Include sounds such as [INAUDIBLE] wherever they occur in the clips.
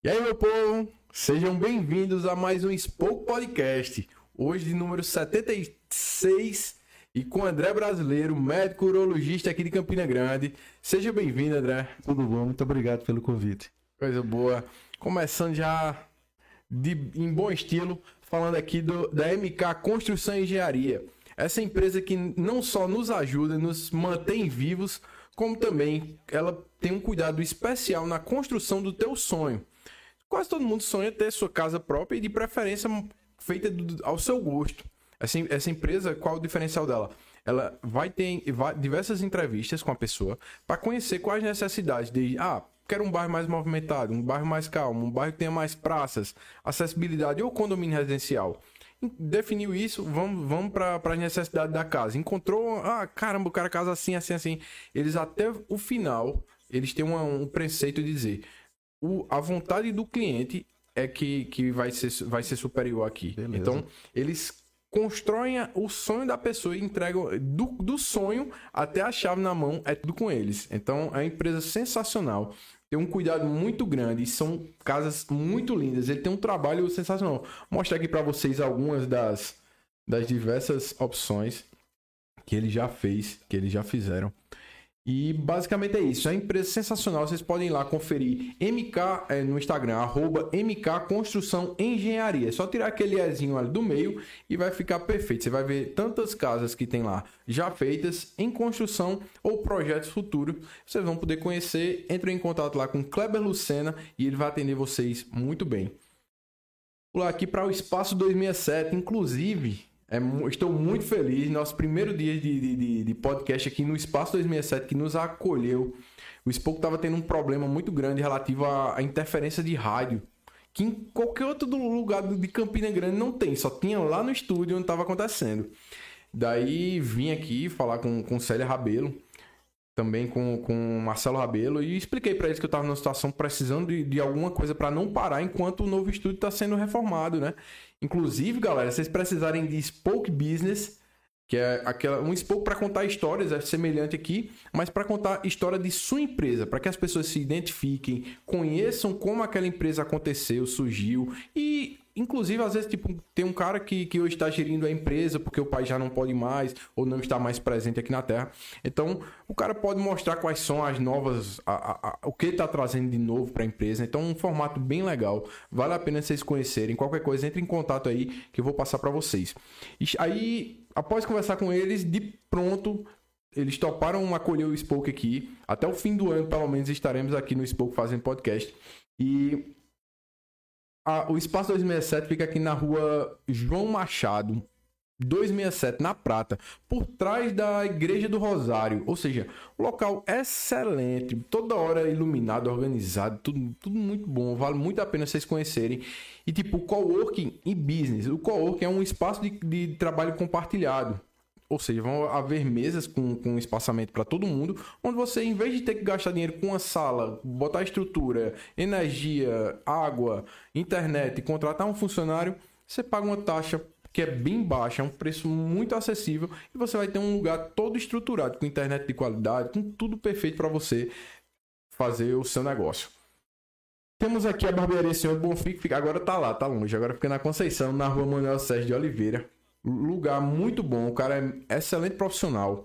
E aí, meu povo, sejam bem-vindos a mais um Spoke Podcast. Hoje de número 76 e com André Brasileiro, médico urologista aqui de Campina Grande. Seja bem-vindo, André. Tudo bom, muito obrigado pelo convite. Coisa boa. Começando já de, em bom estilo, falando aqui do, da MK Construção e Engenharia. Essa empresa que não só nos ajuda, nos mantém vivos, como também ela tem um cuidado especial na construção do teu sonho. Quase todo mundo sonha ter sua casa própria e de preferência feita do, ao seu gosto. Essa, essa empresa, qual o diferencial dela? Ela vai ter vai, diversas entrevistas com a pessoa para conhecer quais necessidades de ah, quero um bairro mais movimentado, um bairro mais calmo, um bairro que tenha mais praças, acessibilidade ou condomínio residencial. Definiu isso, vamos, vamos para as necessidades da casa. Encontrou, ah, caramba, o cara casa assim, assim, assim. Eles até o final, eles têm uma, um preceito de dizer: o, a vontade do cliente é que, que vai, ser, vai ser superior aqui. Beleza. Então, eles constroem o sonho da pessoa e entregam do, do sonho até a chave na mão, é tudo com eles. Então, é uma empresa sensacional. Tem um cuidado muito grande, são casas muito lindas. Ele tem um trabalho sensacional. Vou mostrar aqui para vocês algumas das, das diversas opções que ele já fez, que eles já fizeram. E basicamente é isso. É uma empresa sensacional. Vocês podem ir lá conferir MK é, no Instagram, arroba MK Construção Engenharia. É só tirar aquele Ezinho ali do meio e vai ficar perfeito. Você vai ver tantas casas que tem lá já feitas em construção ou projetos futuros. Vocês vão poder conhecer. Entrem em contato lá com Kleber Lucena e ele vai atender vocês muito bem. Lá aqui para o Espaço 2007. Inclusive, é, estou muito feliz. Nosso primeiro dia de, de, de, podcast aqui no Espaço 2007 que nos acolheu. O Spoke estava tendo um problema muito grande relativo à, à, interferência de rádio. Que em qualquer outro lugar de Campina Grande não tem, só tinha lá no estúdio onde estava acontecendo. Daí vim aqui falar com, com Célia Rabelo também com, com Marcelo Rabelo e expliquei para eles que eu estava numa situação precisando de, de alguma coisa para não parar enquanto o novo estúdio está sendo reformado, né? Inclusive, galera, vocês precisarem de Spoke Business, que é aquela um spoke para contar histórias, é semelhante aqui, mas para contar história de sua empresa, para que as pessoas se identifiquem, conheçam como aquela empresa aconteceu, surgiu e Inclusive, às vezes, tipo, tem um cara que, que hoje está gerindo a empresa porque o pai já não pode mais ou não está mais presente aqui na Terra. Então, o cara pode mostrar quais são as novas, a, a, a, o que está trazendo de novo para a empresa. Então, um formato bem legal. Vale a pena vocês conhecerem. Qualquer coisa, entre em contato aí que eu vou passar para vocês. E aí, após conversar com eles, de pronto, eles toparam acolher o Spoke aqui. Até o fim do ano, pelo menos, estaremos aqui no Spoke fazendo podcast. E a, o Espaço 267 fica aqui na rua João Machado, 267, na Prata, por trás da Igreja do Rosário. Ou seja, local excelente, toda hora iluminado, organizado, tudo, tudo muito bom, vale muito a pena vocês conhecerem. E tipo, coworking e business. O coworking é um espaço de, de trabalho compartilhado. Ou seja, vão haver mesas com, com espaçamento para todo mundo, onde você, em vez de ter que gastar dinheiro com uma sala, botar estrutura, energia, água, internet e contratar um funcionário, você paga uma taxa que é bem baixa, é um preço muito acessível e você vai ter um lugar todo estruturado, com internet de qualidade, com tudo perfeito para você fazer o seu negócio. Temos aqui a barbearia Senhor Bonfim, que agora tá lá, tá longe, agora fica na Conceição, na rua Manuel Sérgio de Oliveira lugar muito bom, o cara é excelente profissional.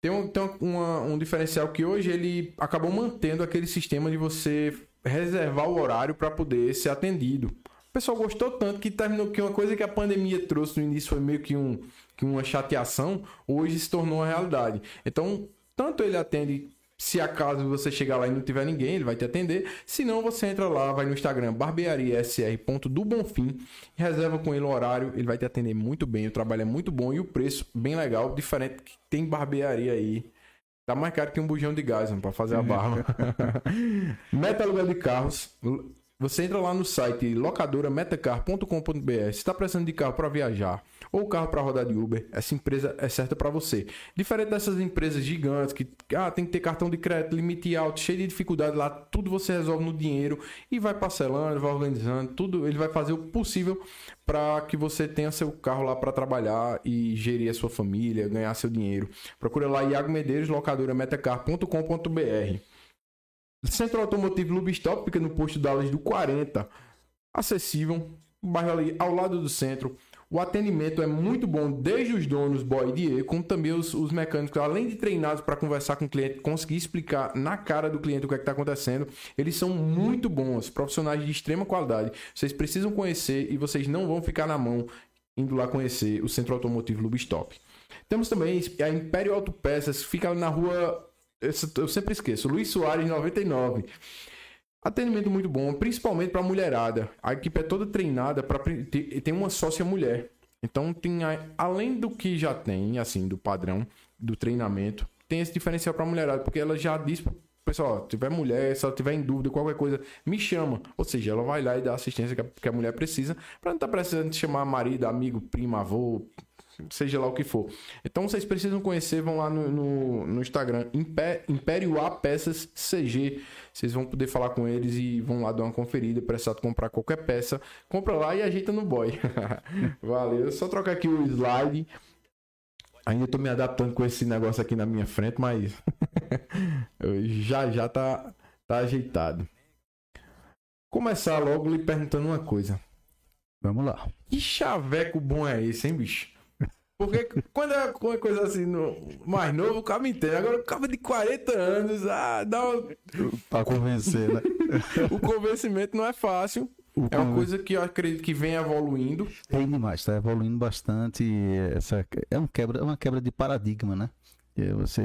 Tem, um, tem uma, um diferencial que hoje ele acabou mantendo aquele sistema de você reservar o horário para poder ser atendido. O pessoal gostou tanto que terminou que uma coisa que a pandemia trouxe no início foi meio que, um, que uma chateação, hoje se tornou uma realidade. Então, tanto ele atende se acaso você chegar lá e não tiver ninguém, ele vai te atender. Se não, você entra lá, vai no Instagram barbeariasr.dobonfim e reserva com ele o horário. Ele vai te atender muito bem. O trabalho é muito bom e o preço bem legal, diferente que tem barbearia aí. Tá mais caro que um bujão de gás para fazer a barba. [LAUGHS] Meta aluguel de carros. Você entra lá no site locadorametacar.com.br. Se está precisando de carro para viajar ou carro para rodar de Uber, essa empresa é certa para você. Diferente dessas empresas gigantes que ah, tem que ter cartão de crédito, limite alto, cheio de dificuldade lá, tudo você resolve no dinheiro e vai parcelando, vai organizando, tudo, ele vai fazer o possível para que você tenha seu carro lá para trabalhar e gerir a sua família, ganhar seu dinheiro. Procura lá Iago Medeiros, locadora metacar.com.br. Centro Automotivo Lubistop fica no posto Dallas do 40. Acessível, bairro ali ao lado do centro. O atendimento é muito bom, desde os donos boy de E, como também os, os mecânicos, além de treinados para conversar com o cliente, conseguir explicar na cara do cliente o que é está acontecendo. Eles são muito bons, profissionais de extrema qualidade. Vocês precisam conhecer e vocês não vão ficar na mão indo lá conhecer o Centro Automotivo Lubistop. Temos também a Império Autopeças, fica na rua. Eu sempre esqueço, Luiz Soares 99. Atendimento muito bom, principalmente para mulherada. A equipe é toda treinada para tem uma sócia mulher. Então tem além do que já tem, assim, do padrão do treinamento, tem esse diferencial para mulherada, porque ela já diz pro pessoal, tiver mulher, se ela tiver em dúvida, qualquer coisa, me chama. Ou seja, ela vai lá e dá a assistência que a, mulher precisa, para não estar tá precisando chamar marido, amigo, primo, avô, seja lá o que for. Então vocês precisam conhecer, vão lá no, no, no Instagram, Império A Peças CG. Vocês vão poder falar com eles e vão lá dar uma conferida, precisar comprar qualquer peça, compra lá e ajeita no boy. [LAUGHS] Valeu, só trocar aqui o slide. Ainda tô me adaptando com esse negócio aqui na minha frente, mas [LAUGHS] já já tá, tá ajeitado. Começar logo lhe perguntando uma coisa. Vamos lá. Que chaveco bom é esse, hein, bicho? Porque quando é uma coisa assim, no, mais novo, o cara entende. Agora, o cara de 40 anos, ah, dá uma... Pra convencer, né? [LAUGHS] o convencimento não é fácil. O é uma coisa que eu acredito que vem evoluindo. Tem demais, está evoluindo bastante. Essa, é, um quebra, é uma quebra de paradigma, né? Você,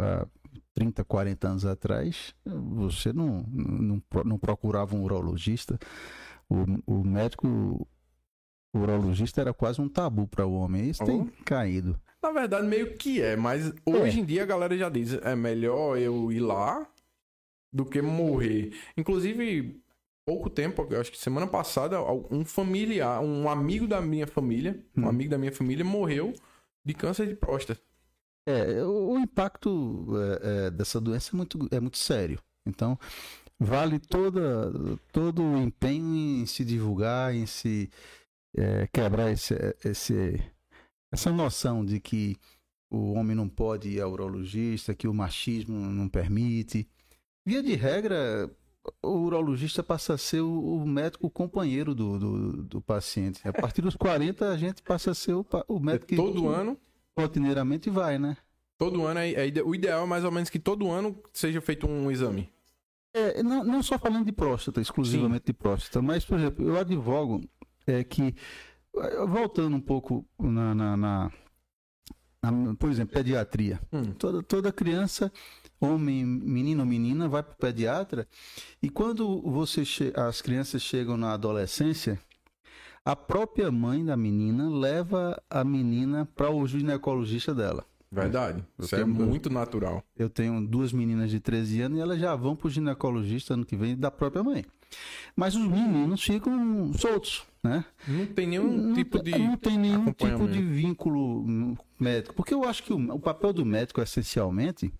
há 30, 40 anos atrás, você não, não, não procurava um urologista. O, o médico o urologista era quase um tabu para o homem. Isso oh. tem caído. Na verdade, meio que é, mas hoje é. em dia a galera já diz: é melhor eu ir lá do que morrer. Inclusive, pouco tempo, acho que semana passada, um familiar, um amigo da minha família, hum. um amigo da minha família morreu de câncer de próstata. É, o, impacto é, é, dessa doença é muito, é muito sério. Então, vale toda, todo o empenho em se divulgar, em se é, quebrar esse, esse, essa noção de que o homem não pode ir ao urologista, que o machismo não permite. Via de regra, o urologista passa a ser o, o médico companheiro do, do, do, paciente. A partir dos 40, a gente passa a ser o, o médico que. Todo ano? Rotineiramente vai, né? Todo ano, é, é, o ideal é mais ou menos que todo ano seja feito um exame. É, não, não só falando de próstata, exclusivamente Sim. de próstata, mas, por exemplo, eu advogo é que, eh, voltando um pouco na, na, na, na por exemplo, pediatria. Hum. Toda, toda criança, homem, menino ou menina, vai para o pediatra e quando você as crianças chegam na adolescência, a própria mãe da menina leva a menina para o ginecologista dela. Verdade. Eu Isso é tenho, é muito natural. Eu tenho duas meninas de 13 anos e elas já vão para o ginecologista ano que vem da própria mãe. Mas os meninos ficam soltos, né? Não tem nenhum não tipo de Não tem nenhum tipo de vínculo médico. Porque eu acho que o, o, papel do médico, essencialmente,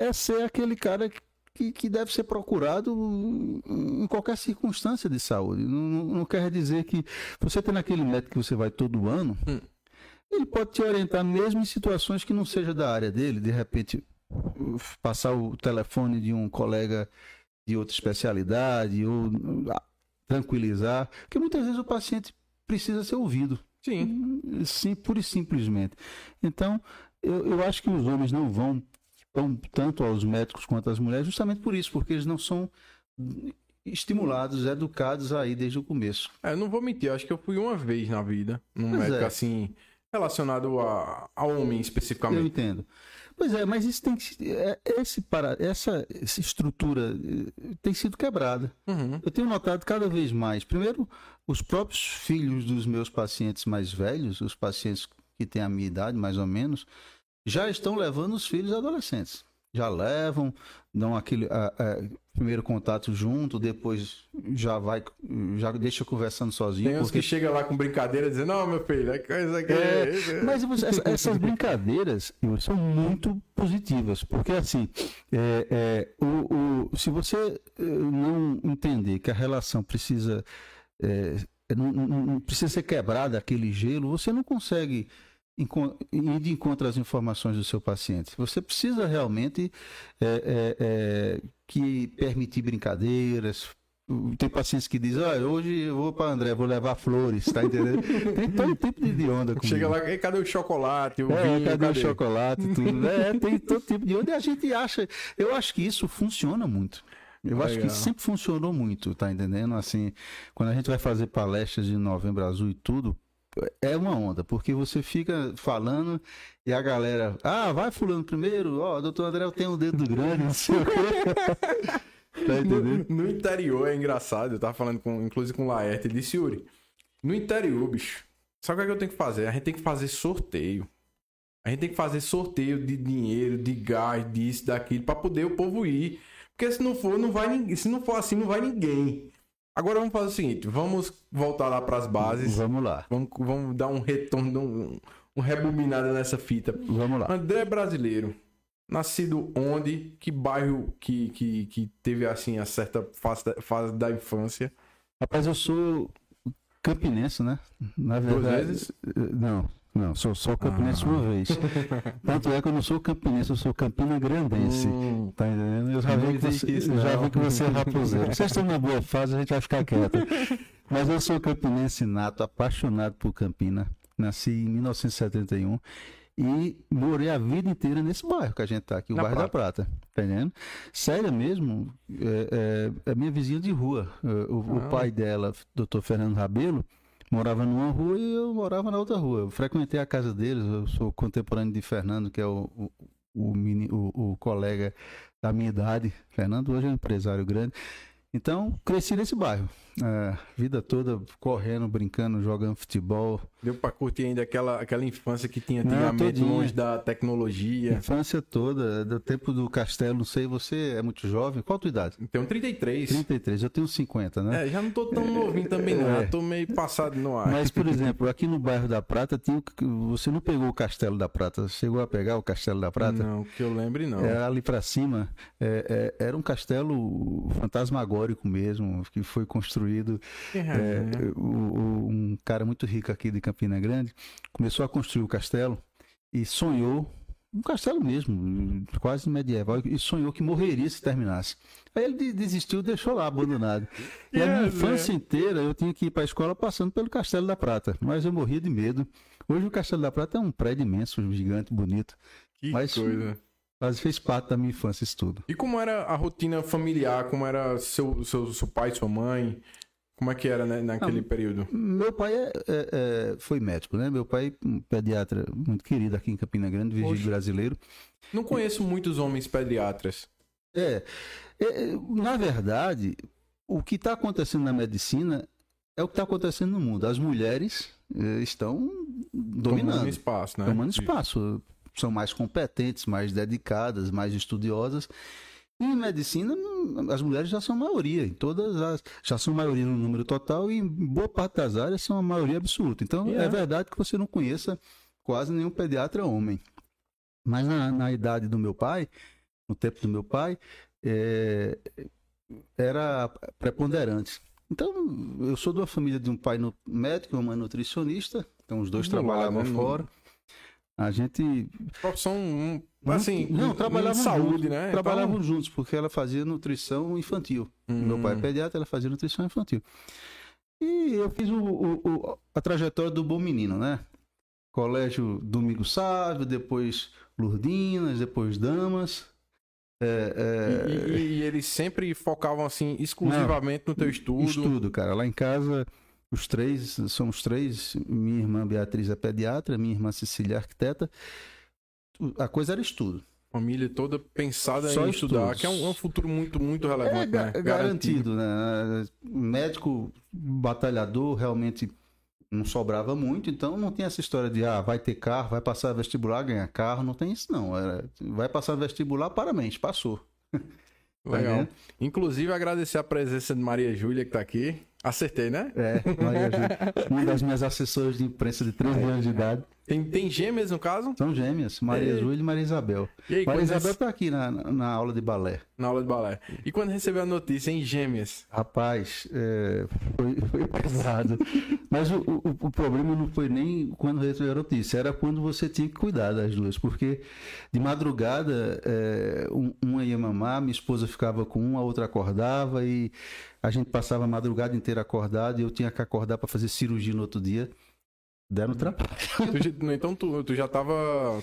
é ser aquele cara que, que deve ser procurado em qualquer circunstância de saúde. Não, não quer dizer que você tem aquele médico que você vai todo ano, hum. ele pode te orientar mesmo em situações que não seja da área dele, de repente passar o telefone de um colega de outra especialidade ou ah, tranquilizar, porque muitas vezes o paciente precisa ser ouvido. Sim. Sim, pura e simplesmente. Então, eu, eu acho que os homens não vão tão, tanto aos médicos quanto às mulheres, justamente por isso, porque eles não são estimulados, educados aí desde o começo. É, eu não vou mentir, acho que eu fui uma vez na vida, num pois médico é. assim, relacionado a, a homem especificamente. Eu entendo. Pois é, mas isso tem que é, esse para essa, essa estrutura eh, tem sido quebrada. Uhum. Eu tenho notado cada vez mais. Primeiro, os próprios filhos dos meus pacientes mais velhos, os pacientes que têm a minha idade, mais ou menos, já estão levando os filhos adolescentes já levam, dão aquele a, a, primeiro contato junto, depois já vai, já deixa conversando sozinho. Tem uns porque... que chega lá com brincadeira dizendo, não, meu filho, é coisa que... É, mas essas brincadeiras são muito positivas, porque assim, é, é, o, o, se você eh, não entender que a relação precisa, é, não, não, não precisa ser quebrada aquele gelo, você não consegue ir de encontro às informações do seu paciente. Você precisa realmente é, é, é, que permitir brincadeiras. Tem pacientes que dizem, ah, hoje eu vou para André, vou levar flores, tá entendendo? [LAUGHS] tem todo tipo de onda. Comigo. Chega lá, cadê o chocolate? O é, vinho, cadê, cadê, o chocolate? Tudo. [LAUGHS] é, tem todo tipo de onda e a gente acha. Eu acho que isso funciona muito. Eu Legal. acho que sempre funcionou muito, tá entendendo? Assim, quando a gente vai fazer palestras de Novembro Azul e tudo, é uma onda, porque você fica falando e a galera, ah, vai fulano primeiro, ó, oh, doutor André, tenho um dedo grande, não sei o quê. [LAUGHS] tá entendendo? No, no, interior é engraçado, eu tava falando com, inclusive com o Laerte, ele disse, Yuri, no interior, bicho, sabe o que, é que eu tenho que fazer? A gente tem que fazer sorteio. A gente tem que fazer sorteio de dinheiro, de gás, disso, daquilo, para poder o povo ir. Porque se não for, não vai ninguém. Se não for assim, não vai ninguém. Agora vamos fazer o seguinte, vamos voltar lá para as bases. Vamos lá. Vamos, vamos dar um retorno, um, um rebobinada nessa fita. Vamos lá. André é brasileiro. Nascido onde? Que bairro que, que, que teve assim a certa fase da, fase da infância? Rapaz, eu sou campinense, né? Na verdade, Duas vezes? Não, não, sou só campinense ah. uma vez. Tanto é que eu não sou campinense, eu sou campina grandense. Hum, tá entendendo? Eu já, vi que, você, isso, já vi que você é raposeiro. Vocês estão na boa fase, a gente vai ficar quieto. [LAUGHS] Mas eu sou campinense nato, apaixonado por Campina. Nasci em 1971 e morei a vida inteira nesse bairro que a gente tá aqui, o Na bairro Prata. da Prata. Tá entendendo? Sério mesmo, é, é, é minha vizinha de rua. O, o ah. pai dela, doutor Fernando Rabelo, morava numa rua e eu morava na outra rua. Eu frequentei a casa deles, eu sou contemporâneo de Fernando, que é o, o, o, mini, o, o colega da minha idade. Fernando hoje é um empresário grande. Então, cresci nesse bairro. É, vida toda correndo, brincando, jogando futebol. Deu pra curtir ainda aquela, aquela infância que tinha antigamente, não, longe da tecnologia. Infância toda, do tempo do castelo, não sei, você é muito jovem. Qual a tua idade? Tenho 33. 33, eu tenho 50, né? É, já não tô tão novinho também não, é. tô meio passado no ar. Mas, por exemplo, aqui no bairro da Prata, tinha, você não pegou o Castelo da Prata? Chegou a pegar o Castelo da Prata? Não, que eu lembre não. É, ali para cima, é, é, era um castelo fantasmagórico mesmo, que foi construído é, o, um cara muito rico aqui de Campina Grande começou a construir o castelo e sonhou um castelo mesmo, quase medieval, e sonhou que morreria se terminasse. Aí ele desistiu, deixou lá abandonado. E a minha infância inteira eu tinha que ir para a escola passando pelo Castelo da Prata, mas eu morria de medo. Hoje o Castelo da Prata é um prédio imenso, gigante, bonito. Que mas, coisa. Mas fez parte da minha infância isso tudo. E como era a rotina familiar? Como era seu, seu, seu pai, sua mãe? Como é que era né, naquele ah, período? Meu pai é, é, é, foi médico, né? Meu pai, um pediatra muito querido aqui em Campina Grande, Virgílio brasileiro. Não conheço e... muitos homens pediatras. É, é na verdade, o que está acontecendo na medicina é o que está acontecendo no mundo. As mulheres é, estão dominando. Tomando espaço, né? Tomando espaço. São mais competentes, mais dedicadas, mais estudiosas. Em medicina, as mulheres já são maioria, em todas as. Já são maioria no número total e em boa parte das áreas são a maioria absoluta. Então é. é verdade que você não conheça quase nenhum pediatra homem. Mas na, na idade do meu pai, no tempo do meu pai, é, era preponderante. Então, eu sou de uma família de um pai médico e uma nutricionista, então os dois trabalhavam lado, né? fora. A gente. Profissão Assim, não, trabalhavam saúde, juntos, né? Trabalhavam então... juntos, porque ela fazia nutrição infantil. Hum. Meu pai é pediatra, ela fazia nutrição infantil. E eu fiz o, o, o, a trajetória do bom menino, né? Colégio Domingo Sávio, depois Lourdinas, depois Damas. É, é... E, e, e, eles sempre focavam assim exclusivamente não, no teu estudo? Estudo, cara. Lá em casa, os três, somos três. Minha irmã Beatriz é pediatra, minha irmã Cecília é arquiteta a coisa era estudo. Família toda pensada Só em estudar, estudos. que é um, é um, futuro muito, muito relevante, é, né? Garantido, né? Médico batalhador realmente não sobrava muito, então não tem essa história de ah, vai ter carro, vai passar vestibular, ganhar carro, não tem isso não. Era, vai passar vestibular, parabéns, passou. [LAUGHS] Legal. Tá Inclusive agradecer a presença de Maria Júlia que está aqui. Acertei, né? É, Maria Júlia. Uma das minhas assessoras de imprensa de 13 anos de idade. Tem, tem gêmeas no caso? São gêmeas, Maria E- Júlia e Maria Isabel. E aí, Maria Isabel rece- tá aqui na, na aula de balé. Na aula de balé. E quando recebeu a notícia em gêmeas? Rapaz, é, foi, foi pesado. Mas o, o, o problema não foi nem quando recebeu a notícia, era quando você tinha que cuidar das duas. Porque de madrugada, é, um- uma ia mamar, minha esposa ficava com uma, a outra acordava e a gente passava a madrugada inteira acordado e eu tinha que acordar para fazer cirurgia no outro dia. Deram trabalho. [LAUGHS] Então tu, tu já tava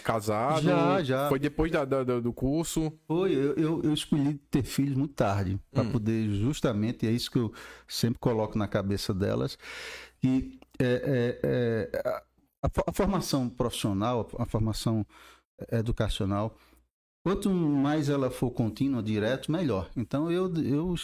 casado? Já, já. Foi depois da, da- do curso? Foi, eu, eu, eu escolhi ter filhos muito tarde, para Hum. poder justamente, é isso que eu sempre coloco na cabeça delas, e é, é, é, a, a formação profissional, a formação educacional, quanto mais ela for contínua, direto, melhor. Então eu, eu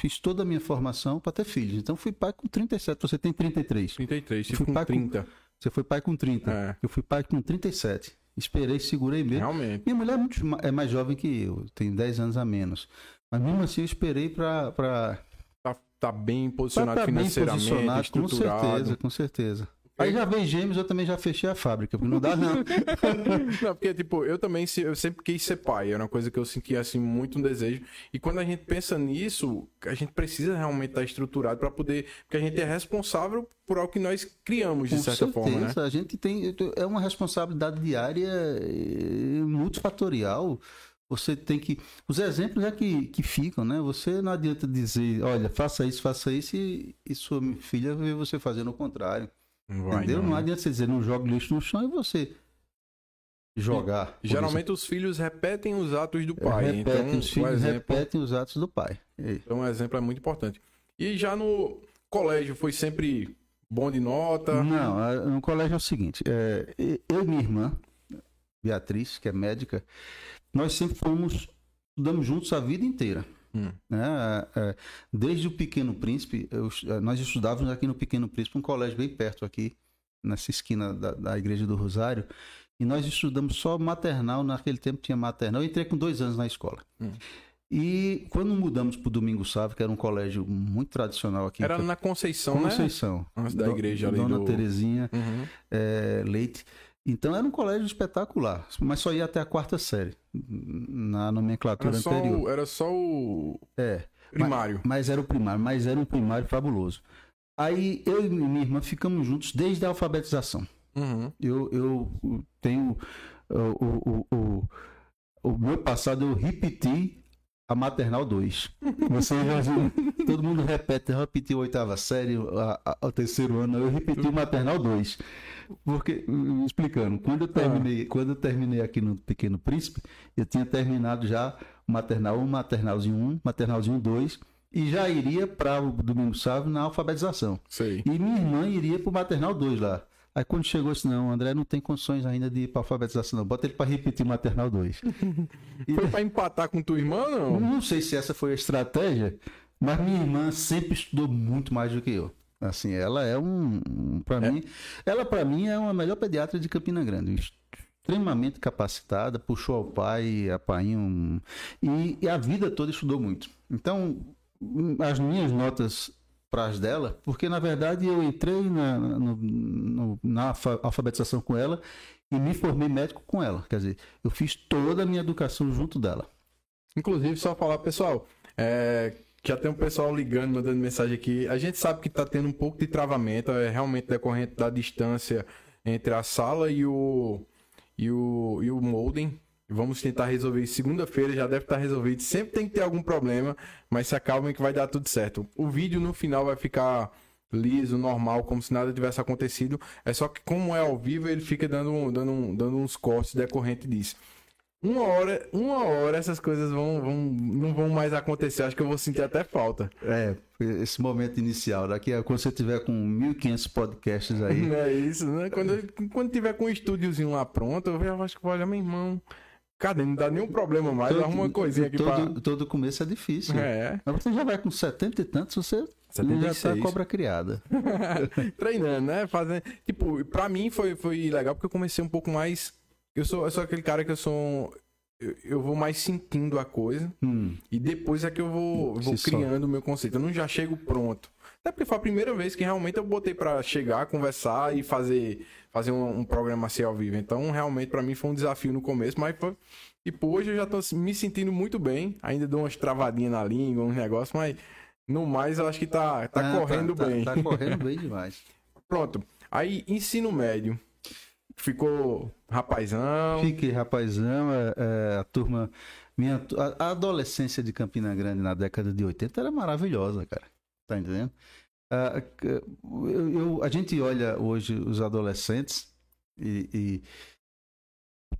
fiz toda a minha formação para ter filhos. Então fui pai com 37, você tem 33. 33, Fui tive com pai com- 30. Você foi pai com 30. É. Eu fui pai com 37. Esperei, segurei mesmo. Realmente. Minha mulher é, muito, é mais jovem que eu, tem 10 anos a menos. Mas mesmo assim eu esperei para Tá, tá bem posicionado estar bem financeiramente, posicionado, com certeza, com certeza. Aí já vem gêmeos, eu também já fechei a fábrica, porque não dá não. [LAUGHS] Não, porque, tipo, eu também eu sempre quis ser pai. Era uma coisa que eu sentia, assim, muito um desejo. E quando a gente pensa nisso, a gente precisa realmente estar estruturado para poder... Porque a gente é responsável por algo que nós criamos, de Com certa certeza, forma, né? a gente tem é uma responsabilidade diária eh, multifatorial. Você tem que os exemplos é que, que ficam, né? Você não adianta dizer, olha, faça isso, faça isso e, e sua filha vê você fazendo o contrário. Não entendeu? Não, né? adianta você dizer não jogue lixo no chão e você jogar. Geralmente os filhos repetem os atos do pai. repetem, então, os filhos exemplo, repetem os atos do pai. É. então, o exemplo é muito importante. E já no colégio foi sempre bom de nota? Não, no colégio é o seguinte: é, eu e minha irmã, Beatriz, que é médica, nós sempre fomos, estudamos juntos a vida inteira. Hum. né? É, Desde o Pequeno Príncipe, eu eh, nós estudávamos aqui no Pequeno Príncipe, um colégio bem perto aqui, nessa esquina da, da Igreja do Rosário, e nós estudamos só maternal, naquele tempo tinha maternal, eu entrei com dois anos na escola. Hum. E quando mudamos para o Domingo Sávio, que era um colégio muito tradicional aqui, Era na Conceição, né? Conceição, Antes da igreja ali Dona do- Terezinha Uhum. é, Leite. Então era um colégio espetacular, mas só ia até a quarta série, na nomenclatura Era, anterior. o, era só o É, primário. mas era o primário, mas era um primário fabuloso. Aí eu e minha irmã ficamos juntos desde a alfabetização. Uhum. Eu, eu tenho o, o, o, o, meu passado, eu repeti a maternal 2. Você já? [LAUGHS] Todo mundo repete, eu repeti a oitava série, a, a- o terceiro ano, eu repeti o maternal 2. Porque, hum, explicando, quando eu terminei, quando eu terminei aqui no Pequeno Príncipe, eu tinha terminado já o maternal 1, maternalzinho 1, maternalzinho 2, e já iria para o Domingo Sávio na alfabetização. Sei. E minha irmã iria pro maternal 2 lá. Aí quando chegou assim, não, o André não tem condições ainda de ir pra alfabetização, não. Bota ele para repetir o maternal 2. E [LAUGHS] Foi pra empatar com tua irmã, não? não sei se essa foi a estratégia, mas minha irmã sempre estudou muito mais do que eu. Assim, ela é um, um para É. mim, ela para mim é uma melhor pediatra de Campina Grande, extremamente capacitada, puxou ao pai, a pai um, e, e a vida toda estudou muito. Então, hum, as minhas notas para as dela, porque na verdade eu entrei na, no- no- na alfa- alfabetização com ela e me formei médico com ela. Quer dizer, eu fiz toda a minha educação junto dela. Inclusive, só falar, pessoal, é, já tem um pessoal ligando, mandando mensagem aqui. A gente sabe que tá tendo um pouco de travamento, é realmente decorrente da distância entre a sala e o e o, e o modem. Vamos tentar resolver isso segunda-feira, já deve estar resolvido. Sempre tem que ter algum problema, mas se acalmem que vai dar tudo certo. O vídeo no final vai ficar liso, normal, como se nada tivesse acontecido. É só que como é ao vivo, ele fica dando, dando, dando uns cortes decorrente disso. Uma hora, uma hora essas coisas vão, vão, não vão mais acontecer. Acho que eu vou sentir até falta. É, esse momento inicial. Daqui a quando você tiver com 1.500 podcasts aí. Não [LAUGHS] é isso, né? Quando, eu- quando tiver com um estúdiozinho lá pronto, eu já acho que vou olhar, meu irmão. Cadê? Não dá nenhum problema mais. todo- Arruma uma coisinha aqui todo, todo começo é difícil. pra. É. Mas você já vai com 70 e tantos, você já tá 76. cobra criada. [LAUGHS] Treinando, né? Fazendo. Tipo, pra mim foi, foi legal porque eu comecei um pouco mais. Eu sou, eu sou aquele cara que eu sou. Eu, eu vou mais sentindo a coisa. Hum, E depois é que eu vou, vou criando o meu conceito. Eu não já chego pronto. Até porque foi a primeira vez que realmente eu botei pra chegar, conversar e fazer, fazer um, um programa assim ao vivo. Então, realmente, pra mim foi um desafio no começo, mas foi. E pô, hoje eu já tô me sentindo muito bem. Ainda dou umas travadinhas na língua, uns negócios, mas no mais eu acho que tá, tá Ah, correndo tá, bem. Tá, tá correndo bem demais. [LAUGHS] Pronto. Aí, ensino médio. Ficou rapazão. Fiquei rapazão, é, é, a turma. Minha, a, a adolescência de Campina Grande na década de 80 era maravilhosa, cara. Tá entendendo? Ah, eu- eu- a gente olha hoje os adolescentes e, e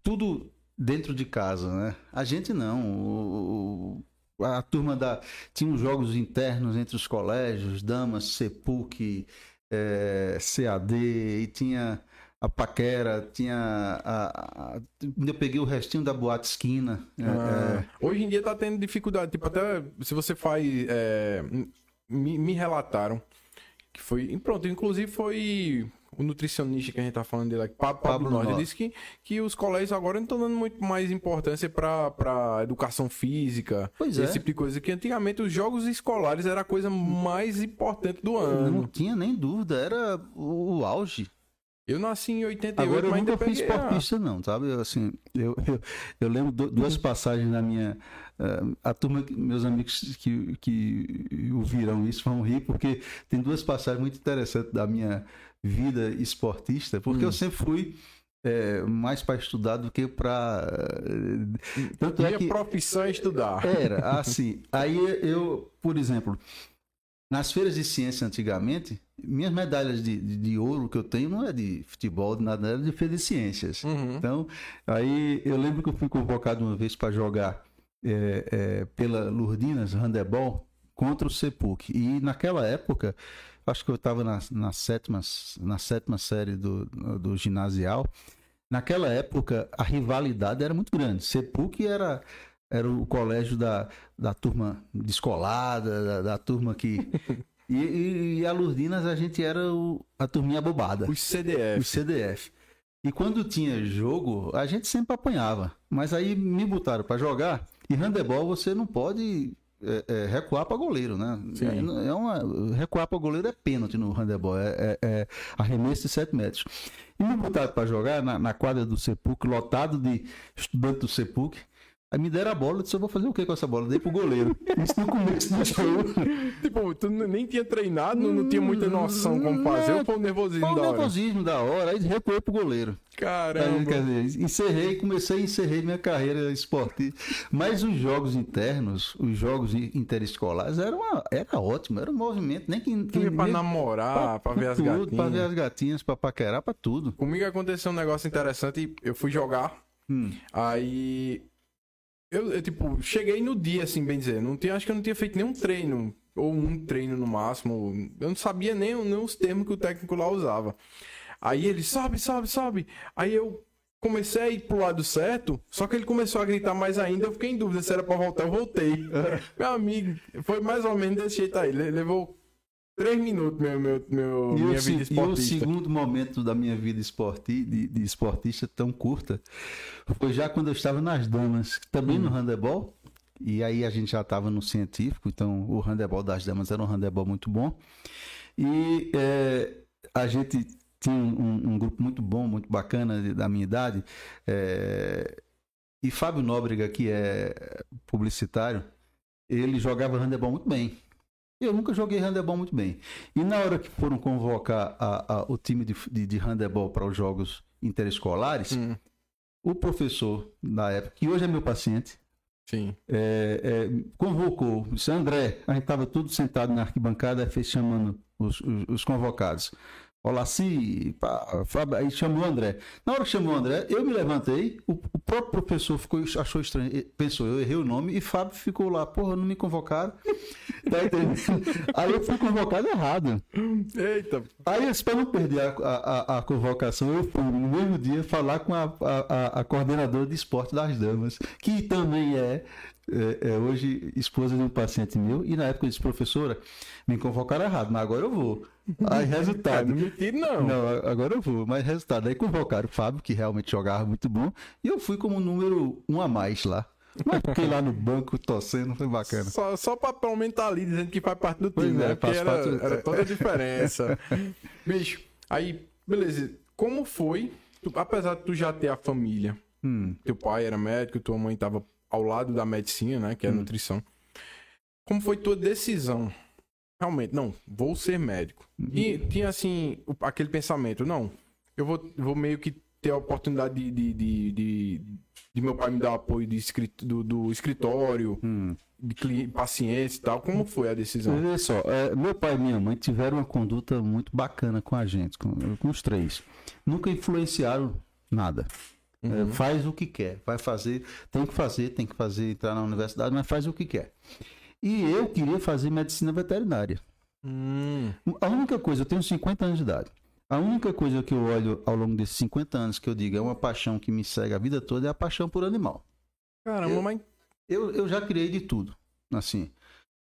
tudo dentro de casa, né? A gente não. O- o- a turma da. Tinha uns jogos internos entre os colégios, Damas, CEPUC, eh, CAD, e tinha a paquera, tinha a, a- eu peguei o restinho da boate esquina. é, Ah, é, Hoje em dia tá tendo dificuldade. Tipo, até se você faz. é, me, me relataram que foi. Pronto, inclusive foi o nutricionista que a gente tá falando dele aqui, Pa- Pablo, Pablo Norte, Norte. disse que, que os colégios agora não estão dando muito mais importância pra, pra educação física, Pois é. esse tipo de coisa. Que antigamente os jogos escolares era a coisa mais importante do ano. não tinha nem dúvida, era o auge. Eu nasci em 88, Agora eu mas nunca fui peguei a- esportista, não, sabe? Eu, Assim, eu, eu, eu lembro du- duas passagens na minha. eh, a turma, meus amigos que, que ouviram isso vão rir, porque tem duas passagens muito interessantes da minha vida esportista, porque Hum. eu sempre fui. eh, mais para estudar do que para. Tanto é Minha que. profissão é estudar. Era, assim. Aí eu, por exemplo, nas feiras de ciência antigamente, minhas medalhas de, de, de ouro que eu tenho não é de futebol, de nada, é de feira de ciências. Uhum. Então, aí eu lembro que eu fui convocado uma vez para jogar é, é, pela Lourdinas handebol contra o Sepuc. E naquela época, acho que eu estava na, na, sétima, na sétima série do, do ginasial. Naquela época, a rivalidade era muito grande. Sepuc era, era o colégio da, da turma descolada, da, da turma que. [LAUGHS] E, e, e a Lourdinas a gente era o, a turminha bobada Os CDF. o CDF. E quando tinha jogo, a gente sempre apanhava. Mas aí me botaram para jogar. E handebol você não pode é, é, recuar para goleiro, né? É, é uma, recuar para goleiro é pênalti no handebol, é, é, é arremesso de 7 metros. E me botaram para jogar na, na quadra do Sepuc, lotado de estudantes do Sepuc. Aí me deram a bola, eu disse, eu vou fazer o que com essa bola? Dei pro goleiro. Isso no começo do jogo. [LAUGHS] Tipo, tu nem tinha treinado, não, não tinha muita noção como fazer, ou foi o nervosismo Foi o da hora? nervosismo da hora, aí recuei pro goleiro. Caramba. Quer dizer, encerrei, comecei e encerrei minha carreira esportiva. Mas os jogos internos, os jogos interescolares, era, uma, era ótimo, era um movimento, nem que. Ia pra namorar, pra, ver as tudo, gatinhas. Pra ver as gatinhas, pra paquerar, pra tudo. Comigo aconteceu um negócio interessante, eu fui jogar, Hum. aí... Eu, eu, tipo, cheguei no dia, assim, bem dizer, não tinha, acho que eu não tinha feito nenhum treino, ou um treino no máximo, eu não sabia nem, nem os termos que o técnico lá usava. Aí ele, sobe, sobe, sobe. Aí eu comecei a ir pro lado certo, só que ele começou a gritar mais ainda, eu fiquei em dúvida se era pra voltar, eu voltei. Meu amigo, foi mais ou menos desse jeito aí, le- levou três minutos meu, meu, meu E, minha vida e o esportista. segundo momento da minha vida esporti, de, de esportista tão curta foi já quando eu estava nas damas, também Hum. no handebol. E aí a gente já estava no científico, então o handebol das damas era um handebol muito bom. E é, a gente tinha um, um grupo muito bom, muito bacana da minha idade. é, e Fábio Nóbrega, que é publicitário, ele jogava handebol muito bem. Eu nunca joguei handebol muito bem. E na hora que foram convocar a- a- o time de, de, de handebol para os jogos interescolares, Hum, o professor da época, que hoje é meu paciente, sim. é, é, convocou, disse, André, a gente estava tudo sentado na arquibancada, fez chamando os, os, os convocados. Olaci, pá, Fábio, aí chamou o André. Na hora que chamou o André, eu me levantei, o, o próprio professor ficou, achou estranho, e- pensou, eu errei o nome, e Fábio ficou lá, porra, não me convocaram. [LAUGHS] Tá? Aí eu fui convocado errado. Eita, Aí, para não perder a, a, a- convocação, eu fui no mesmo dia falar com a, a- a coordenadora de esporte das damas, que também é, é, é hoje esposa de um paciente meu. E na época eu disse, professora, me convocaram errado, mas agora eu vou. Aí, [LAUGHS] resultado. não não. Não, agora eu vou. Mas resultado, aí convocaram o Fábio, que realmente jogava muito bom, e eu fui como número um a mais lá. Mas fiquei lá no banco torcendo, foi bacana. Só, só pra pelo menos tá ali dizendo que faz parte do Pois time, é, né? Porque era, parte- era toda a diferença. [LAUGHS] Bicho, aí, beleza. Como foi, tu- apesar de tu já ter a família, Hum. teu pai era médico, tua mãe tava ao lado da medicina, né? Que é a Hum. nutrição. Como foi tua decisão? Realmente, não, vou ser médico. E tinha assim, aquele pensamento, não, eu vou, vou meio que ter a oportunidade de, de, de, de- de meu pai me dar apoio de escrit- do, do escritório, Hum. de cli- pacientes e tal. Como foi a decisão? Olha só, é, meu pai e minha mãe tiveram uma conduta muito bacana com a gente, com, com os três. Nunca influenciaram nada. É, Uhum. faz o que quer, vai fazer, tem que fazer, tem que fazer, entrar na universidade, mas faz o que quer. E eu queria fazer medicina veterinária. Hum, A única coisa, eu tenho 50 anos de idade. A única coisa que eu olho ao longo desses 50 anos que eu digo é uma paixão que me segue a vida toda é a paixão por animal. caramba, Eu- mas. Eu, eu já criei de tudo, assim.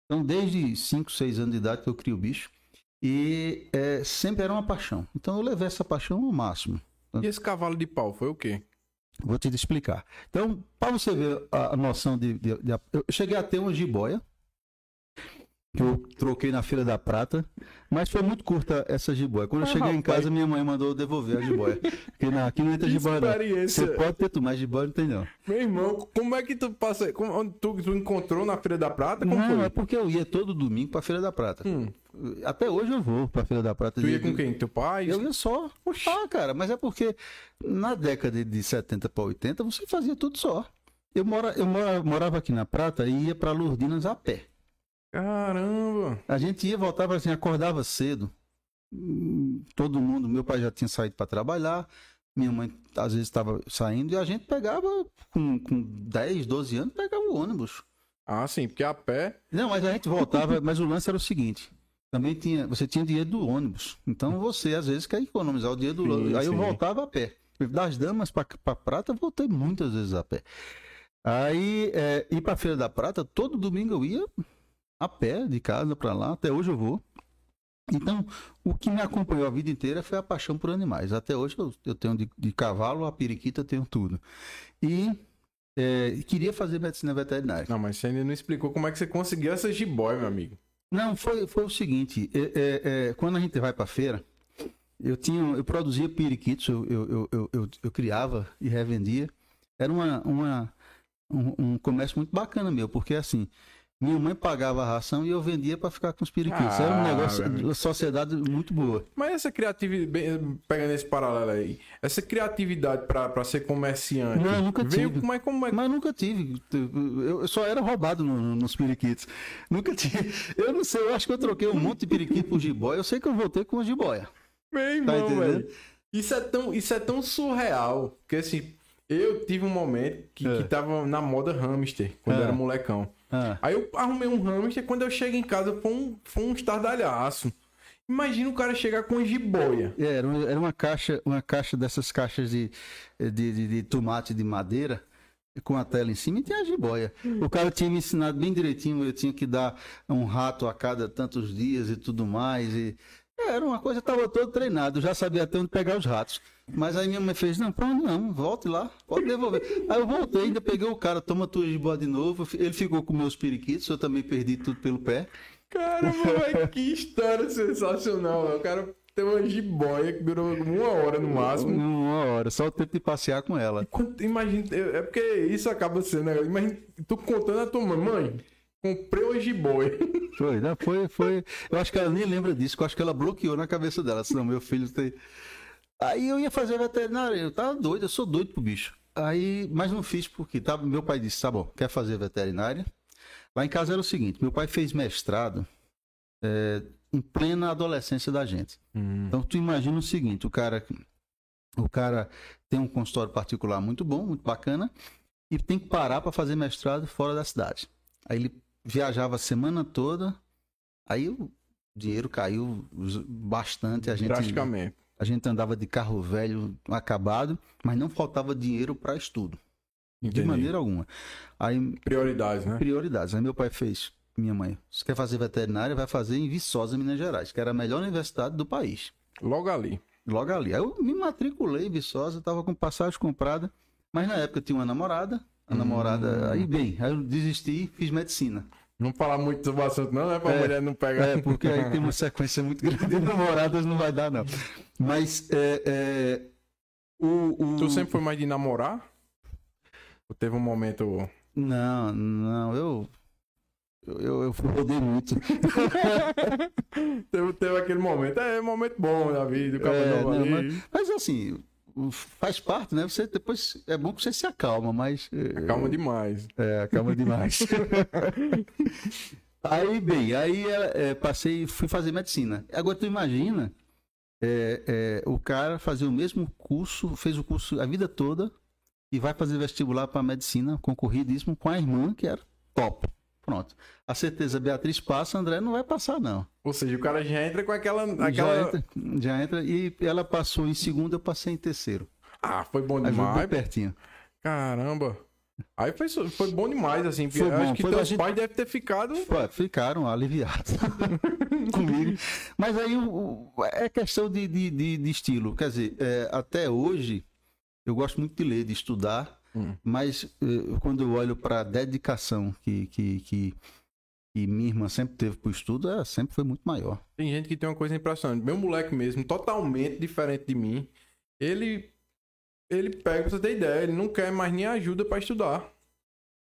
Então, desde 5, 6 anos de idade que eu crio bicho. E é, sempre era uma paixão. Então, eu levei essa paixão ao máximo. E esse cavalo de pau foi o quê? Vou te explicar. Então, para você ver a, a noção de, de- de- Eu cheguei a ter uma jiboia, que eu troquei na Feira da Prata, mas foi muito curta essa jiboia. Quando eu Ah, cheguei em casa, minha mãe mandou devolver a jiboia. Porque na, aqui não entra jiboia, não. Você pode ter tu, mas jiboia não tem, não. Meu irmão, como é que tu passa. Como, onde tu, tu encontrou na Feira da Prata? Como Não, foi? é porque eu ia todo domingo pra Feira da Prata. Hum, Até hoje eu vou pra Feira da Prata. tu ia com quem? Teu pai? Eu ia só. Ah, cara, mas é porque na década de 70 para 80 você fazia tudo só. Eu, mora, eu mora- morava aqui na Prata e ia para Lourdinas a pé. Caramba! A gente ia, voltava assim, acordava cedo. Hum, Todo mundo, meu pai já tinha saído para trabalhar, minha mãe às vezes estava saindo e a gente pegava com, com 10, 12 anos, pegava o ônibus. Ah, sim, porque a pé. Não, mas a gente voltava, mas o lance era o seguinte. Também tinha, você tinha dinheiro do ônibus. Então você às vezes quer economizar o dinheiro do Sim, ônibus. Aí eu voltava a pé. Das damas para prata, eu voltei muitas vezes a pé. Aí é, ir para Feira da Prata, todo domingo eu ia a pé de casa para lá, até hoje eu vou. Então, o que me acompanhou a vida inteira foi a paixão por animais. Até hoje eu, eu tenho de, de cavalo, a periquita, tenho tudo. E é, queria fazer medicina veterinária. Não, mas você ainda não explicou como é que você conseguiu essa jiboia, meu amigo. Não, foi, foi o seguinte, é, é, é, quando a gente vai para feira, eu tinha, eu produzia periquitos, eu, eu, eu, eu, eu- eu criava e revendia. Era uma, uma, um, um comércio muito bacana meu, porque assim, minha mãe pagava a ração e eu vendia para ficar com os periquitos. Era um Ah, negócio, uma sociedade muito boa. Mas essa criatividade, pegando esse paralelo aí, essa criatividade pra ser comerciante. Não, nunca veio, tive. Mas como é. Mas nunca tive. Eu só era roubado no- no- nos periquitos. Nunca tive. Eu não sei, eu acho que eu troquei um monte de periquito por jiboia. Eu sei que eu voltei com uma jiboia. Meu Tá irmão, entendendo? velho. Isso é, tão, isso é tão surreal. Que assim, eu tive um momento que, É. que tava na moda hamster, quando É. eu era molecão. Ah. Aí eu arrumei um hamster, quando eu chego em casa foi um, foi um estardalhaço. Imagina o cara chegar com jiboia. É, Era uma, era uma caixa, uma caixa dessas caixas de, de, de- de tomate de madeira com a tela em cima e tinha a jiboia. O cara tinha me ensinado bem direitinho, eu tinha que dar um rato a cada tantos dias e tudo mais. E era uma coisa, estava todo treinado, já sabia até onde pegar os ratos. Mas aí minha mãe fez, não, pra onde não, volte lá, pode devolver. Aí eu voltei, ainda peguei o cara, toma tua jiboia de novo, ele ficou com meus periquitos, eu também perdi tudo pelo pé. Caramba, que história sensacional. velho. O cara tem uma jiboia que durou uma hora no máximo. Uma hora, só o tempo de passear com ela. Imagina, eu- é porque isso acaba sendo, né? Imagina, tu contando a tua mãe, mãe, comprei uma jiboia. [LAUGHS] Foi, né? Foi, foi. Eu acho que ela nem lembra disso, que eu acho que ela bloqueou na cabeça dela. Senão, meu filho tem. Aí eu ia fazer veterinária, eu tava doido, eu sou doido pro bicho. Aí, mas não fiz porque tá, meu pai disse: tá bom, quer fazer veterinária? Lá em casa era o seguinte: meu pai fez mestrado é, em plena adolescência da gente. Então tu imagina o seguinte, o cara o cara tem um consultório particular muito bom, muito bacana, e tem que parar para fazer mestrado fora da cidade. Aí ele viajava a semana toda, aí o dinheiro caiu bastante, a gente Drasticamente. a gente andava de carro velho acabado, mas não faltava dinheiro para estudo, de Entendi. maneira alguma. Aí Prioridades, né? prioridades. Aí meu pai fez, minha mãe, se quer fazer veterinária, vai fazer em Viçosa, Minas Gerais, que era a melhor universidade do país. Logo ali. Logo ali. Aí eu me matriculei em Viçosa, estava com passagem comprada, mas na época eu tinha uma namorada, A namorada. Aí, bem, aí eu desisti e fiz medicina. Não falar muito sobre o assunto, não, é pra É, mulher não pegar. É, porque aí tem uma sequência muito grande de namoradas, não vai dar, não. Mas é, é, o, o- Tu sempre foi mais de namorar? Ou teve um momento. Não, não, eu. Eu, eu, rodei muito. [LAUGHS] teve, teve aquele momento. É, um momento bom da vida, o É, não, ali. Mas assim, faz parte, né? Você depois. É bom que você se acalma, mas. é, Calma demais. É, acalma demais. [LAUGHS] aí, bem, aí é, é, passei, fui fazer medicina. Agora tu imagina é, é, o cara fazer o mesmo curso, fez o curso a vida toda e vai fazer vestibular para medicina, concorridíssimo, com a irmã que era top. Pronto. A certeza Beatriz passa, André não vai passar, não. Ou seja, o cara já entra com aquela. Já, aquela... entra, já entra. E ela passou em segundo, eu passei em terceiro. Ah, foi bom demais. bem pertinho. Caramba. Aí foi, foi bom demais, assim. Foi eu acho bom, que foi teus gente- pais devem ter ficado. Ficaram aliviados [LAUGHS] comigo. Mas aí o- é questão de, de, de- de estilo. Quer dizer, é, até hoje eu gosto muito de ler, de estudar, Hum. mas eh, quando eu olho para a dedicação que, que, que, que minha irmã sempre teve para o estudo, é, sempre foi muito maior. Tem gente que tem uma coisa impressionante. Meu moleque mesmo, totalmente diferente de mim. Ele. Ele pega, pra você ter ideia, ele não quer mais nem ajuda pra estudar.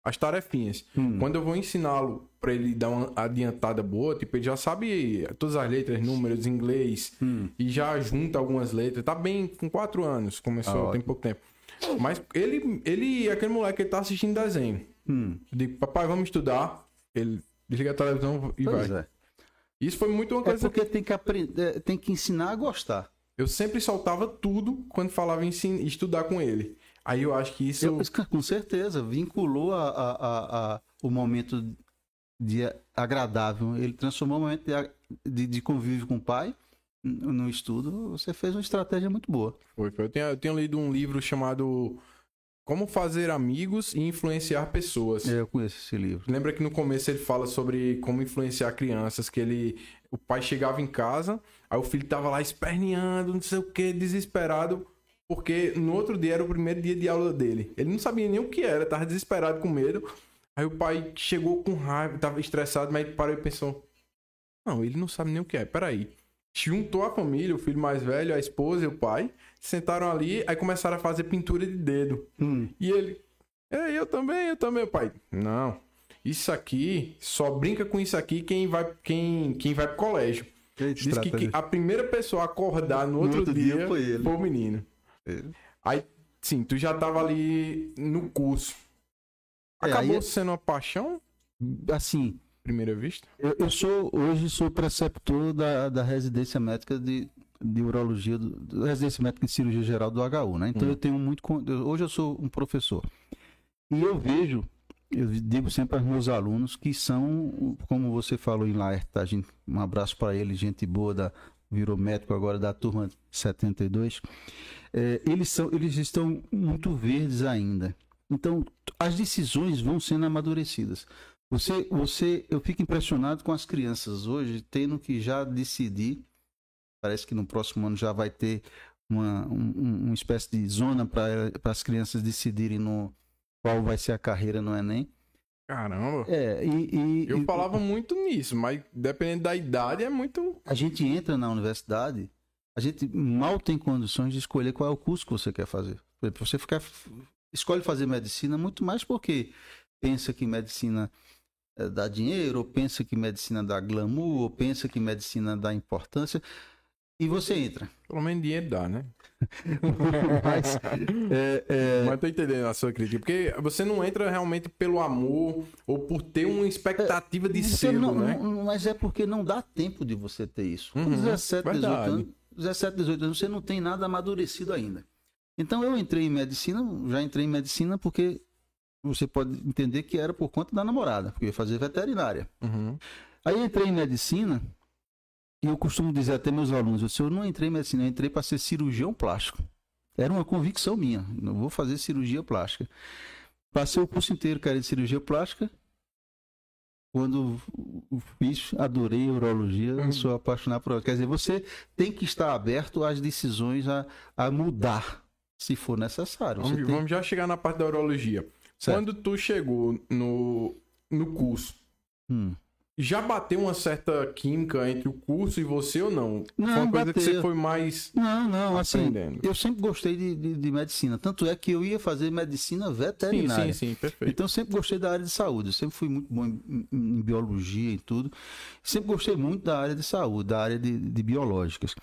As tarefinhas. Hum. Quando eu vou ensiná-lo pra ele dar uma adiantada boa, tipo, ele já sabe todas as letras, números, inglês, Hum. e já junta algumas letras. Tá bem com quatro anos, começou, Ah, tem pouco tempo. Mas ele, ele, aquele moleque, ele tá assistindo desenho. Hum. Eu digo, papai, vamos estudar. Ele desliga a televisão e Pois vai. é. Isso foi muito uma É coisa porque tem que aprender, tem que ensinar a gostar. Eu sempre soltava tudo quando falava em ensin- estudar com ele. Aí eu acho que isso. Eu- com certeza, vinculou a, a- a- a- o momento de agradável. Ele transformou o momento de, de- de convívio com o pai no estudo. Você fez uma estratégia muito boa. Foi, foi. Eu, tenho, eu tenho lido um livro chamado Como Fazer Amigos e Influenciar Pessoas. É, Eu conheço esse livro. Lembra que no começo ele fala sobre como influenciar crianças, que ele. O pai chegava em casa, aí o filho tava lá esperneando, não sei o que, desesperado, porque no outro dia era o primeiro dia de aula dele. Ele não sabia nem o que era, tava desesperado com medo. Aí o pai chegou com raiva, tava estressado, mas ele parou e pensou: Não, ele não sabe nem o que é, peraí. Juntou a família, o filho mais velho, a esposa e o pai, sentaram ali, aí começaram a fazer pintura de dedo. Hum. E ele, é, eu também, eu também, pai. Não, isso aqui, só brinca com isso aqui quem vai, quem, quem vai pro colégio. Diz que, que a primeira pessoa a acordar no outro, outro dia, dia foi ele. o menino. Ele. Aí, sim, tu já tava ali no curso. É, Acabou aí- sendo uma paixão, Assim, primeira vista? eu, eu sou hoje sou preceptor da, da residência médica de, de urologia, do, da residência médica de cirurgia geral do HU, né? Então Hum. eu tenho muito. Hoje eu sou um professor. E eu vejo, eu digo sempre aos meus alunos que são, como você falou em Laerta, gente, um abraço para ele, gente boa da virou médico agora da turma 72. É, eles são, eles estão muito verdes ainda. Então as decisões vão sendo amadurecidas. Você, você, eu fico impressionado com as crianças hoje tendo que já decidir. Parece que no próximo ano já vai ter uma, um- um- uma espécie de zona para as crianças decidirem no qual vai ser a carreira no Enem. Caramba. É, e, e- Eu e falava muito nisso, mas dependendo da idade é muito. a gente entra na universidade, a gente mal tem condições de escolher qual é o curso que você quer fazer. Por exemplo, Você ficar, escolhe fazer medicina muito mais porque pensa que medicina dá dinheiro, ou pensa que medicina dá glamour, ou pensa que medicina dá importância, e você entra. Pelo menos dinheiro dá, né? [LAUGHS] Mas, é, é, Mas tô entendendo a sua crítica. Porque você não entra realmente pelo amor ou por ter uma expectativa de Você ser, né? não- mas é porque não dá tempo de você ter isso. Com Uhum, 17, 18 verdade. anos, 17, 18 anos, você não tem nada amadurecido ainda. Então eu entrei em medicina, já entrei em medicina porque você pode entender que era por conta da namorada, porque eu ia fazer veterinária. Uhum. Aí entrei em medicina e eu costumo dizer até meus alunos, eu, disse, eu não entrei em medicina, eu entrei para ser cirurgião plástico. Era uma convicção minha, não vou fazer cirurgia plástica. Passei o curso inteiro querendo cirurgia plástica. Quando fiz, adorei a urologia, Hum. sou apaixonado por ela. Quer dizer, você tem que estar aberto às decisões a, a mudar, se for necessário. Vamos, tem- vamos já chegar na parte da urologia. Certo. Quando tu chegou no, no curso, Hum. já bateu uma certa química entre o curso e você ou não? Não, foi uma coisa que bateu. você foi mais Não, não, assim, aprendendo. eu sempre gostei de, de- de medicina. Tanto é que eu ia fazer medicina Sim, veterinária. sim, sim, perfeito. Então eu sempre gostei da área de saúde. Eu sempre fui muito bom em, em- em biologia e tudo. Sempre gostei muito da área de saúde, da área de, de biológicas.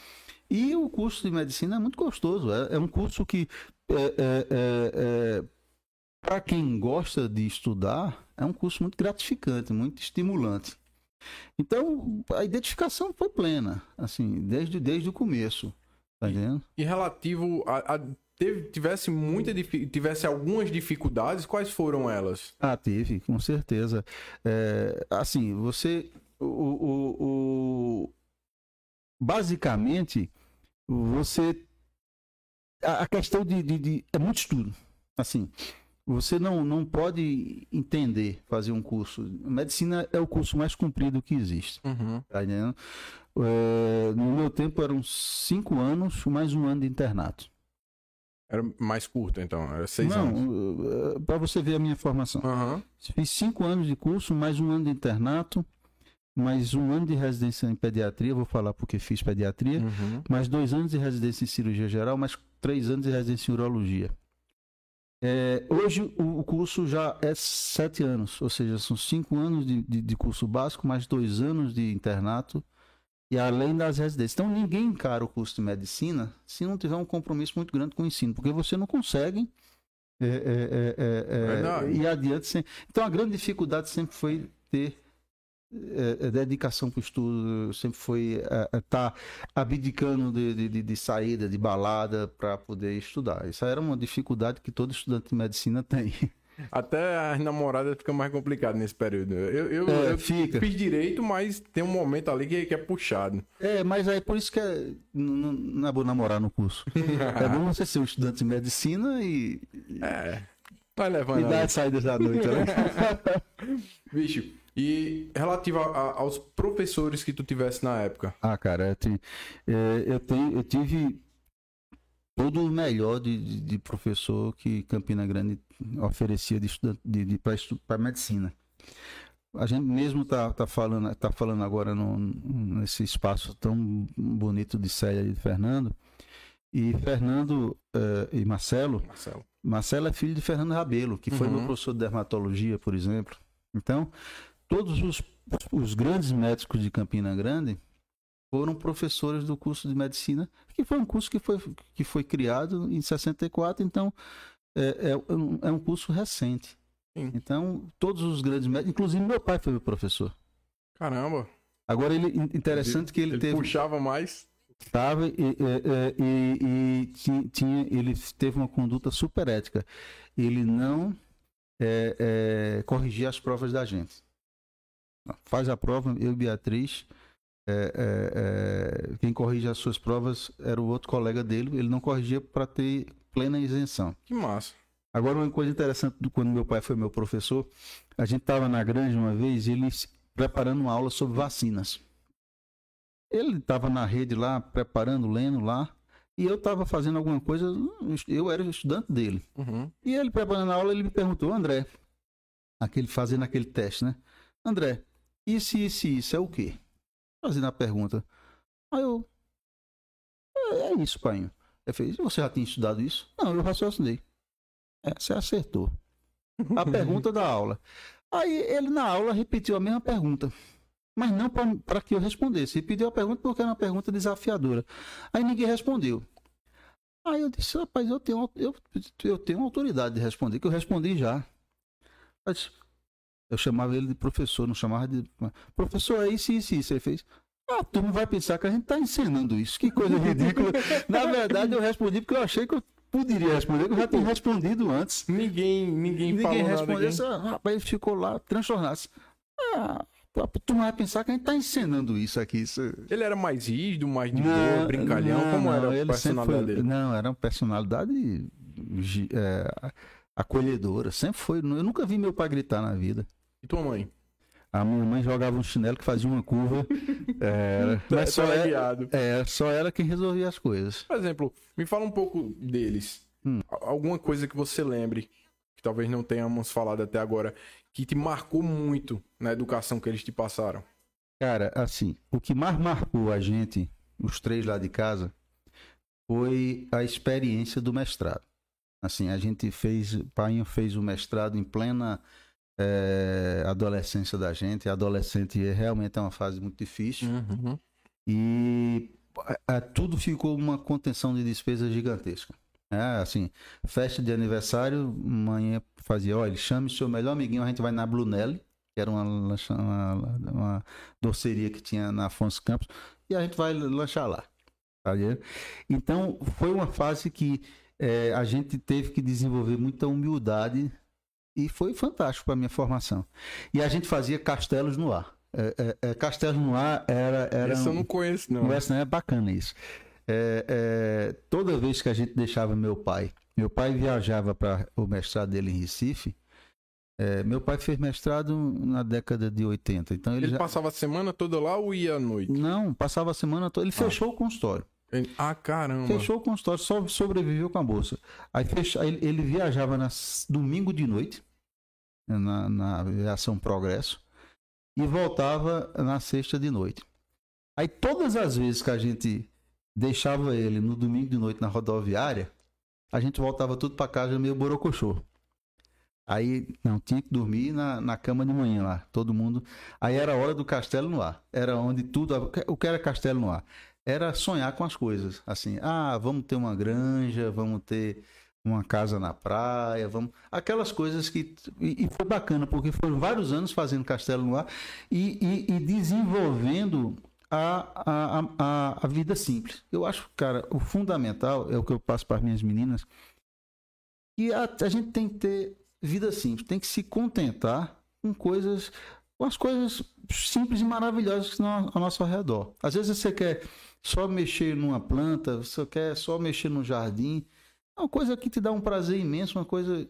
E o curso de medicina é muito gostoso. É, é um curso que, para quem gosta de estudar, é um curso muito gratificante, muito estimulante. Então a identificação foi plena, assim, desde, desde o começo. Tá entendendo? E relativo a, a- teve, tivesse muita tivesse algumas dificuldades, quais foram elas? Ah, teve, com certeza. É, assim, você. O, o- o- basicamente, você. A, a questão de, de- de- É muito estudo. Assim, você não, não pode entender fazer um curso. Medicina é o curso mais comprido que existe. Uhum. Tá entendendo? É, no meu tempo eram cinco anos mais um ano de internato. Era mais curto, então, era seis anos. não, para você ver a minha formação. Aham. Fiz cinco anos de curso, mais um ano de internato, mais um ano de residência em pediatria, vou falar porque fiz pediatria, Uhum. mais dois anos de residência em cirurgia geral, mais três anos de residência em urologia. É, hoje o, o curso já é sete anos, ou seja, são cinco anos de, de- de curso básico, mais dois anos de internato e além das residências. Então ninguém encara o curso de medicina se não tiver um compromisso muito grande com o ensino, porque você não consegue é, é, é, é, é, Verdade. ir adiante. Sem... Então a grande dificuldade sempre foi ter é, é, dedicação para o estudo, sempre foi estar abdicando de, de, de- saída, de balada para poder estudar. Isso era uma dificuldade que todo estudante de medicina tem. [LAUGHS] Até as namoradas fica mais complicado nesse período. Eu, eu, É, eu fica. fiz direito, mas tem um momento ali que, que é puxado. É, mas aí por isso que é, não, não é bom namorar no curso. [LAUGHS] É bom você ser um estudante de medicina e, É. Vai levando. e dar saídas da noite, né? [LAUGHS] Bicho, e relativo a- a- aos professores que tu tivesse na época. Ah, cara, eu, tenho, é, eu, tenho, eu tive todo o melhor de, de- de professor que Campina Grande oferecia de de, de, para medicina. A gente mesmo tá, tá, falando, tá falando agora no, nesse espaço tão bonito de Célia e de Fernando. E Fernando eh, e Marcelo, Marcelo. Marcelo é filho de Fernando Rabelo, que foi Uhum. meu professor de dermatologia, por exemplo. Então, todos os, os grandes médicos de Campina Grande foram professores do curso de medicina, que foi um curso que foi, que foi criado em 64, então é, é, um- é um curso recente. Sim. Então, todos os grandes médicos, inclusive meu pai foi meu professor. Caramba. Agora, ele, interessante que ele, Ele teve. puxava mais. Tava, e, e- e- e ti- tinha, ele teve uma conduta super ética. Ele não é, é, corrigia as provas da gente. Faz a prova, eu e Beatriz. é, é, é, quem corrige as suas provas era o outro colega dele. Ele não corrigia para ter plena isenção. Que massa. Agora, uma coisa interessante do quando meu pai foi meu professor, a gente estava na grande uma vez, ele se- preparando uma aula sobre vacinas. Ele estava na rede lá, preparando, lendo lá, e eu estava fazendo alguma coisa, eu era estudante dele. Uhum. E ele preparando a aula, ele me perguntou, André, aquele, fazendo aquele teste, né? André, isso, isso, isso é o quê? Fazendo a pergunta. Aí eu, é, é isso, pai. Ele fez, você já tinha estudado isso? Não, eu raciocinei. É, você acertou. A [LAUGHS] pergunta da aula. Aí ele na aula repetiu a mesma pergunta. Mas não para que eu respondesse. Repetiu a pergunta porque era uma pergunta desafiadora. Aí ninguém respondeu. Aí eu disse, rapaz, eu tenho, eu, eu tenho autoridade de responder, que eu respondi já. Mas eu chamava ele de professor, não chamava de. Professor, é isso, isso, isso. Ele fez. Ah, tu não vai pensar que a gente está ensinando isso. Que coisa ridícula. [LAUGHS] Na verdade, eu respondi porque eu achei que eu poderia responder, que eu já tinha respondido antes. Ninguém, ninguém, Ninguém falou respondeu. nada. Rapaz, ele ficou lá, transtornado. Ah, tu não vai pensar que a gente está ensinando isso aqui. Isso... Ele era mais rígido, mais de boa, brincalhão. Como era a personalidade foi- dele? Não, era uma personalidade é, acolhedora. Sempre foi. Eu nunca vi meu pai gritar na vida. E tua mãe? A minha mãe jogava um chinelo que fazia uma curva. é, [LAUGHS] mas só guiado. é, só ela quem resolvia as coisas. Por exemplo, me fala um pouco deles. Hum. Alguma coisa que você lembre que talvez não tenhamos falado até agora, que te marcou muito na educação que eles te passaram? Cara, assim, o que mais marcou a gente, os três lá de casa, foi a experiência do mestrado. Assim, a gente fez, o Painho fez o mestrado em plena é, adolescência da gente. Adolescente realmente é uma fase muito difícil. Uhum. E a, a, tudo ficou uma contenção de despesa gigantesca. É, assim, festa de aniversário, manhã fazia, olha, chame seu melhor amiguinho, a gente vai na Brunelli, que era uma, uma, uma doceria que tinha na Afonso Campos, e a gente vai lanchar lá. Tá então, foi uma fase que é, a gente teve que desenvolver muita humildade e foi fantástico para minha formação. E a gente fazia castelos no ar. É, é, é castelos no ar era. era isso um, eu não conheço, não. Essa não é bacana isso. É, é, toda vez que a gente deixava meu pai, meu pai viajava para o mestrado dele em Recife. É, meu pai fez mestrado na década de 80. Então ele, ele já... passava a semana toda lá ou ia à noite? Não, passava a semana toda. Ele ah. fechou o consultório. Ele... Ah, caramba. Fechou o consultório, só sobreviveu com a bolsa. Aí fecha... ele, viajava na... domingo de noite, na, na aviação Progresso, e voltava na sexta de noite. Aí todas as vezes que a gente deixava ele no domingo de noite na rodoviária, a gente voltava tudo para casa meio borocochô. Aí, não, tinha que dormir na, na cama de manhã lá, todo mundo. Aí era a hora do castelo no ar. Era onde tudo. O que era castelo no ar? Era sonhar com as coisas. Assim, ah, vamos ter uma granja, vamos ter uma casa na praia, vamos. Aquelas coisas que. E, foi bacana, porque foram vários anos fazendo castelo no ar e, e, e desenvolvendo a, a, a, a vida simples. Eu acho, cara, o fundamental é o que eu passo para as minhas meninas. E a, a gente tem que ter vida simples, tem que se contentar com coisas, com as coisas simples e maravilhosas que estão ao nosso redor. Às vezes você quer só mexer numa planta, você quer só mexer no jardim. É uma coisa que te dá um prazer imenso, uma coisa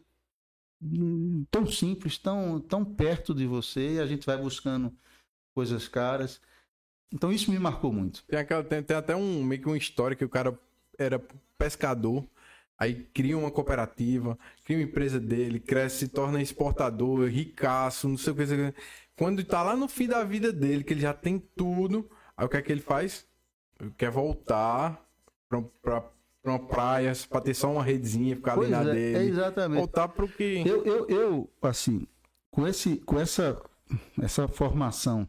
hum, tão simples, tão, tão perto de você, e a gente vai buscando coisas caras. Então isso me marcou muito. Tem, aquela, tem, tem até um meio que uma história que o cara era pescador, aí cria uma cooperativa, cria uma empresa dele, cresce, se torna exportador, ricaço, não sei o que. Quando tá lá no fim da vida dele, que ele já tem tudo, aí o que é que ele faz? Quer voltar pra, pra, pra uma praia, pra ter só uma redezinha, ficar pois ali na é, dele. É exatamente. Voltar pro que. Eu, eu, eu, assim, com, esse, com essa, essa formação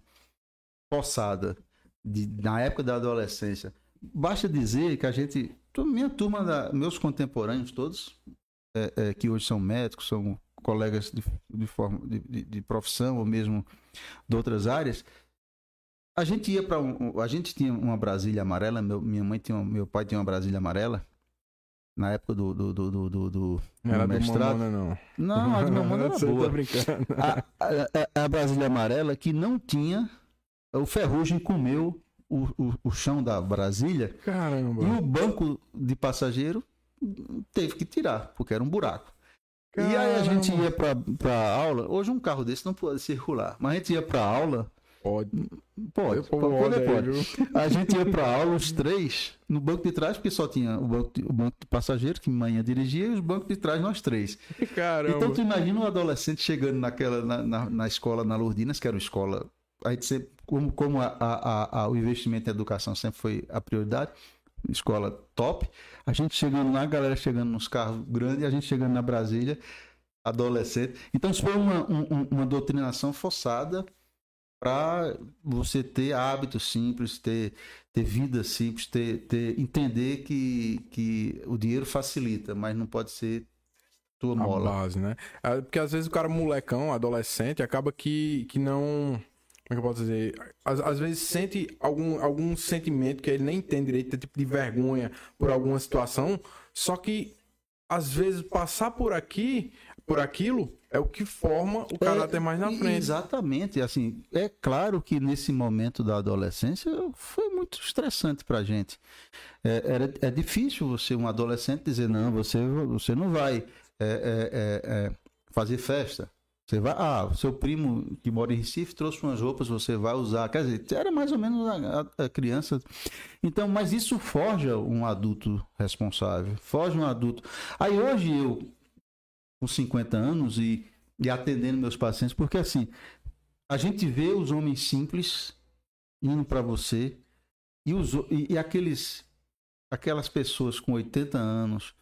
forçada de, na época da adolescência. Basta dizer que a gente, minha turma, da, meus contemporâneos todos, é, é, que hoje são médicos, são colegas de, de, forma, de, de, profissão ou mesmo de outras áreas, a gente ia para um, a gente tinha uma Brasília amarela, meu, minha mãe tinha, meu pai tinha uma Brasília amarela na época do do, do, do, do, do não era mestrado. Do não. Não, a do Mamona era [LAUGHS] boa. A, a, a Brasília amarela que não tinha o ferrugem comeu o, o, o chão da Brasília. Caramba. E o banco de passageiro teve que tirar, porque era um buraco. Caramba. E aí a gente ia para aula. Hoje um carro desse não pode circular, mas a gente ia para aula. Pode. Pode, pode, pode, pode. A gente ia para aula, os três, no banco de trás, porque só tinha o banco de, o banco de passageiro, que manhã dirigia, e os bancos de trás, nós três. [LAUGHS] Caramba. Então tu imagina um adolescente chegando naquela, na, na, na escola, na Lourdinas, que era uma escola a gente sempre, como, como a, a, a, o investimento em educação sempre foi a prioridade, escola top, a gente chegando lá, a galera chegando nos carros grandes, a gente chegando na Brasília, adolescente. Então, isso foi uma, um, uma doutrinação forçada para você ter hábitos simples, ter, ter vida simples, ter, ter, entender que, que o dinheiro facilita, mas não pode ser tua mola. A base, né? É, porque às vezes o cara molecão, adolescente, acaba que, que não como é que eu posso dizer? Às, às, vezes sente algum, algum sentimento que ele nem tem direito, tipo de vergonha por alguma situação, só que às vezes passar por aqui, por aquilo, é o que forma o caráter é, mais na frente. Exatamente, assim, é claro que nesse momento da adolescência foi muito estressante pra gente. É, era, é difícil você, um adolescente, dizer, não, você, você não vai é, é, é, é fazer festa. Você vai, ah, seu primo que mora em Recife trouxe umas roupas, você vai usar. Quer dizer, era mais ou menos a, a, a, criança. Então, mas isso forja um adulto responsável, forja um adulto. Aí hoje eu, com 50 anos e, e atendendo meus pacientes, porque assim, a gente vê os homens simples indo para você e, os, e, e, aqueles aquelas pessoas com 80 anos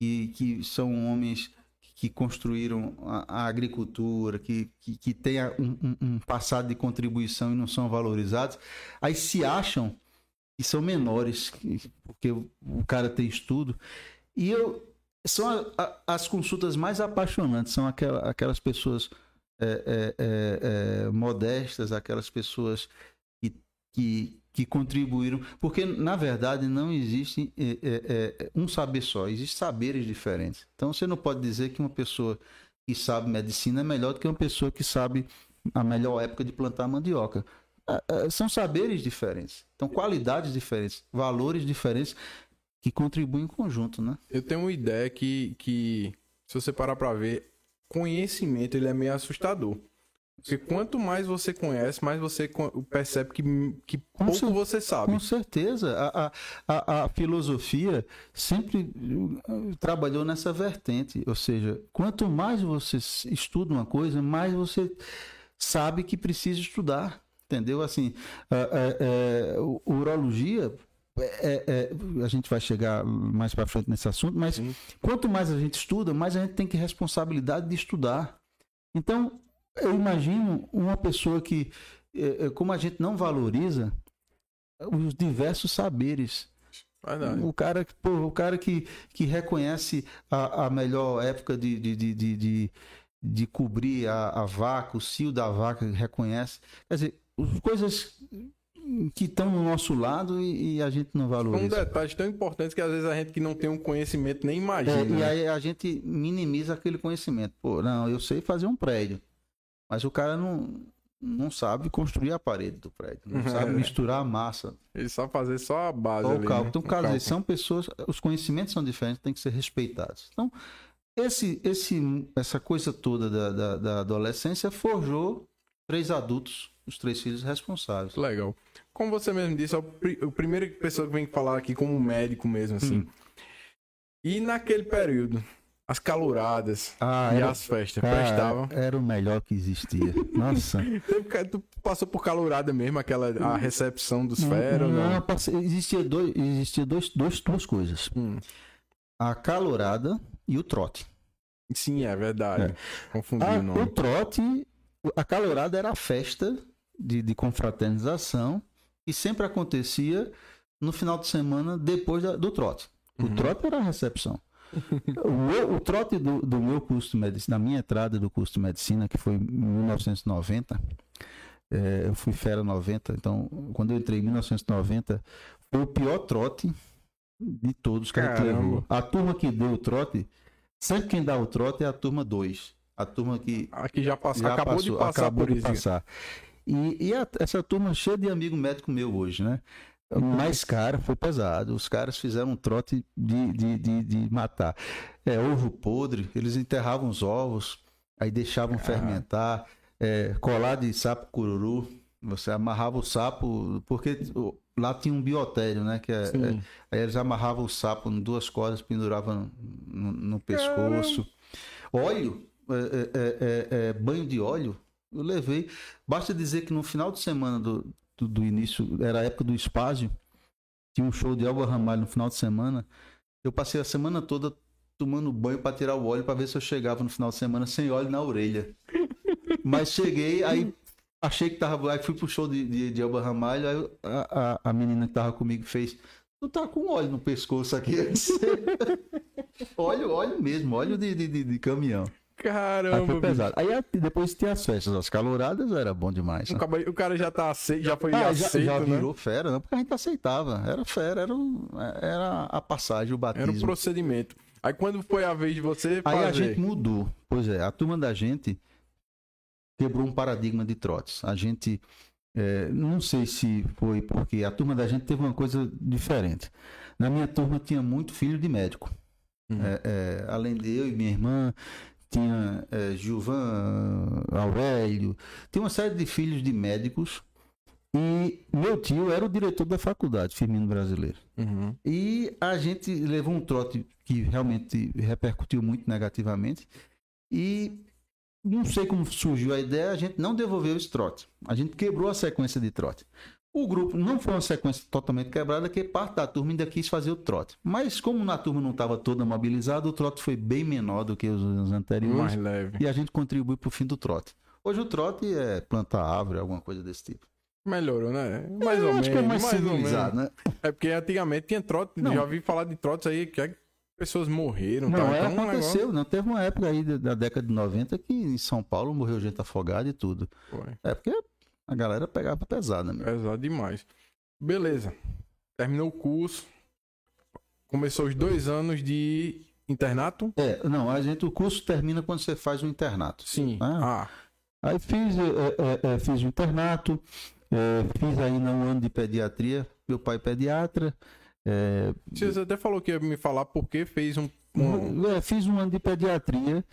que, que são homens que construíram a, a agricultura, que, que, que têm um, um, passado de contribuição e não são valorizados, aí se acham que são menores, porque o cara tem estudo. E eu são a, a, as consultas mais apaixonantes, são aquela, aquelas pessoas é, é, é, é modestas, aquelas pessoas que, que, que, contribuíram. Porque, na verdade, não existe é, é, um saber só, existem saberes diferentes. Então, você não pode dizer que uma pessoa que sabe medicina é melhor do que uma pessoa que sabe a melhor época de plantar mandioca. São saberes diferentes, então qualidades diferentes, valores diferentes que contribuem em conjunto, né? Eu tenho uma ideia que, que se você parar para ver, conhecimento ele é meio assustador. Porque quanto mais você conhece, mais você percebe que, que pouco cer- você sabe. Com certeza. A, a, a, filosofia sempre uh, trabalhou nessa vertente. Ou seja, quanto mais você estuda uma coisa, mais você sabe que precisa estudar. Entendeu? Assim, a, a, a, urologia é, é, a gente vai chegar mais para frente nesse assunto, mas Sim. quanto mais a gente estuda, mais a gente tem que responsabilidade de estudar. Então, eu imagino uma pessoa que, é, é como a gente não valoriza os diversos saberes. Verdade. O cara, pô, o cara que, que reconhece a, a melhor época de, de, de, de, de cobrir a, a vaca, o cio da vaca, reconhece. Quer dizer, coisas que estão no nosso lado e, e, a gente não valoriza. Um detalhe tão importante que às vezes a gente que não tem um conhecimento nem imagina. É, e né? aí a gente minimiza aquele conhecimento. Pô, não, eu sei fazer um prédio, mas o cara não, não sabe construir a parede do prédio, não é. sabe misturar a massa. Ele só fazer só a base ali, o cálculo. Né? Então, caso são pessoas, os conhecimentos são diferentes, têm que ser respeitados. Então, esse, esse, essa coisa toda da, da, da adolescência forjou três adultos, os três filhos responsáveis. Legal como você mesmo disse, é o, pr o primeiro pessoa que vem falar aqui como médico mesmo, assim. Hum. E naquele período, as caloradas ah, e era, as festas cara, prestavam. Era o melhor que existia. Nossa. [LAUGHS] tu passou por calorada mesmo, aquela a recepção dos feros? Não, não? Passei, existia, dois, existia dois, dois, duas coisas. Hum. A calorada e o trote. Sim, é verdade. É. Confundi a, o nome. O trote, a calorada era a festa de, de confraternização e sempre acontecia no final de semana depois da, do trote. O uhum. trote era a recepção. o, o, trote do, do, meu curso de medicina, da minha entrada do curso de medicina, que foi em 1990, é, eu fui fera 90, então quando eu entrei em 1990, foi o pior trote de todos que a gente levou. A turma que deu o trote, sempre quem dá o trote é a turma 2. A turma que. Aqui já, passou, já acabou passou, de passar acabou de. Passar. E, e a, essa turma cheia de amigo médico meu hoje, né? Mas, cara, foi pesado. Os caras fizeram um trote de, de, de, de matar. É, ovo podre, eles enterravam os ovos, aí deixavam ah. fermentar, é, colar de sapo cururu. Você amarrava o sapo, porque lá tinha um biotério, né? Que é, é, aí eles amarravam o sapo em duas cordas, penduravam no, no pescoço. Óleo, é é, é, é, banho de óleo, eu levei. Basta dizer que no final de semana do, do, do início, era a época do Espásio, tinha um show de Elba Ramalho no final de semana. Eu passei a semana toda tomando banho para tirar o óleo para ver se eu chegava no final de semana sem óleo na orelha. [LAUGHS] Mas cheguei, aí achei que tava. Aí fui pro show de, de, de Elba Ramalho, aí a, a, a, menina que tava comigo fez. Tu tá com óleo no pescoço aqui. [LAUGHS] óleo, óleo mesmo, óleo de, de, de caminhão. Caramba. Aí foi pesado. Aí depois tinha as festas, as caloradas, era bom demais. Né? O, cara, já tá aceito, já foi ah, aceito, já, já né? virou fera, não, porque a gente aceitava. Era fera, era, era a passagem, o batismo. Era o procedimento. Aí quando foi a vez de você fazer... Aí a gente mudou. Pois é, a turma da gente quebrou um paradigma de trotes. A gente, é, não sei se foi porque a turma da gente teve uma coisa diferente. Na minha turma tinha muito filho de médico. Uhum. É, é, além de eu e minha irmã, tinha é, Gilvan Aurélio, tem uma série de filhos de médicos. E meu tio era o diretor da faculdade, Firmino Brasileiro. Uhum. E a gente levou um trote que realmente repercutiu muito negativamente, E não sei como surgiu a ideia, a gente não devolveu esse trote. A gente quebrou a sequência de trote. O grupo não foi uma sequência totalmente quebrada, que parte da turma ainda quis fazer o trote. Mas como na turma não estava toda mobilizada, o trote foi bem menor do que os, anteriores. Mais leve. E a gente contribui para o fim do trote. Hoje o trote é plantar árvore, alguma coisa desse tipo. Melhorou, né? Mais Eu ou acho menos. que é mais, mais ou civilizado, né? É porque antigamente tinha trote. Não. Já ouvi falar de trotes aí que é- pessoas morreram. Não, tal. é, Então, um aconteceu. negócio- Não, teve uma época aí da, da década de 90 que em São Paulo morreu gente afogada e tudo. Foi. É porque a galera pegava pesada mesmo. Pesado demais. Beleza. Terminou o curso. Começou os dois anos de internato? É, não, a gente, o curso termina quando você faz o internato. Sim. Ah. Ah, Aí fiz, é, é, é, fiz o internato, é, fiz ainda um ano de pediatria, meu pai é pediatra. é, você até falou que ia me falar porque fez um. um- é, fiz um ano de pediatria,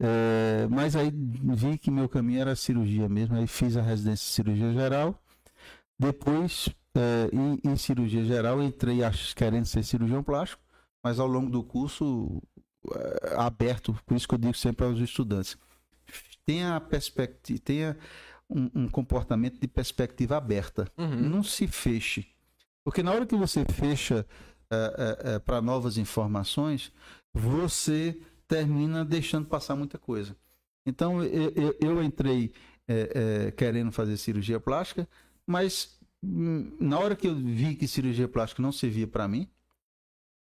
é, mas aí vi que meu caminho era cirurgia mesmo, aí fiz a residência de cirurgia geral. Depois, é, em, em cirurgia geral, entrei ach- querendo ser cirurgião plástico, mas ao longo do curso, é, aberto, por isso que eu digo sempre aos estudantes, tenha a perspectiva, tenha um, um comportamento de perspectiva aberta Uhum. não se feche. Porque na hora que você fecha para novas informações, você termina deixando passar muita coisa. Então, eu, eu- eu entrei é, é, querendo fazer cirurgia plástica, mas hum, na hora que eu vi que cirurgia plástica não servia para mim,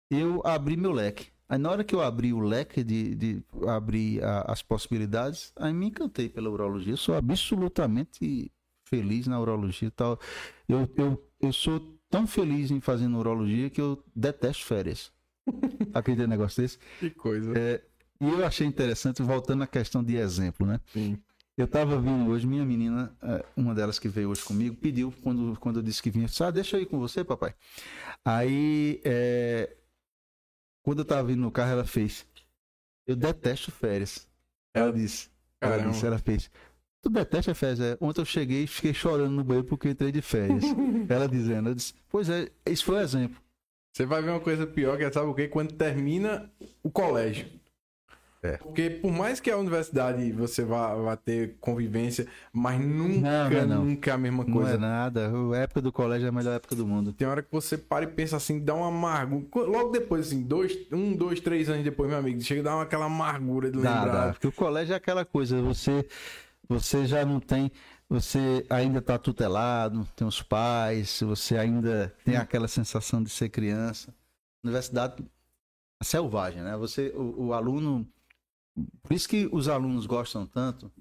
eu abri meu leque. Aí na hora que eu abri o leque de, de abrir a- as possibilidades, aí me encantei pela urologia. Eu sou absolutamente feliz na urologia e tal. Eu, eu, eu sou tão feliz em fazer urologia que eu detesto férias. [LAUGHS] Acredita em negócio desse? Que coisa. É, e eu achei interessante, voltando à questão de exemplo, né? Sim. Eu tava vindo hoje, minha menina, eh, uma delas que veio hoje comigo, pediu, quando, quando eu disse que vinha, disse, ah, deixa eu ir com você, papai. Aí, eh, quando eu tava vindo no carro, ela fez, eu detesto férias. Ela disse, ela Caramba. disse, ela fez, tu detesta férias? É, ontem eu cheguei e fiquei chorando no banheiro porque eu entrei de férias. [LAUGHS] ela dizendo, eu disse, pois é, isso foi um exemplo. Você vai ver uma coisa pior que é, sabe o quê? Quando termina o colégio. É. Porque por mais que a universidade você vá, vá ter convivência, mas nunca, Não, não, não. nunca é a mesma Não coisa. é nada, a época do colégio é a melhor época do mundo. Tem hora que você para e pensa assim, dá uma amargura. Logo depois, assim, dois, um, dois, três anos depois, meu amigo, chega a dar uma- aquela amargura de Dá, lembrar. dá, porque o colégio é aquela coisa, você, você já não tem, você ainda está tutelado, tem os pais, você ainda tem aquela sensação de ser criança. Universidade selvagem, né? Você, o, o aluno, por isso que os alunos gostam tanto.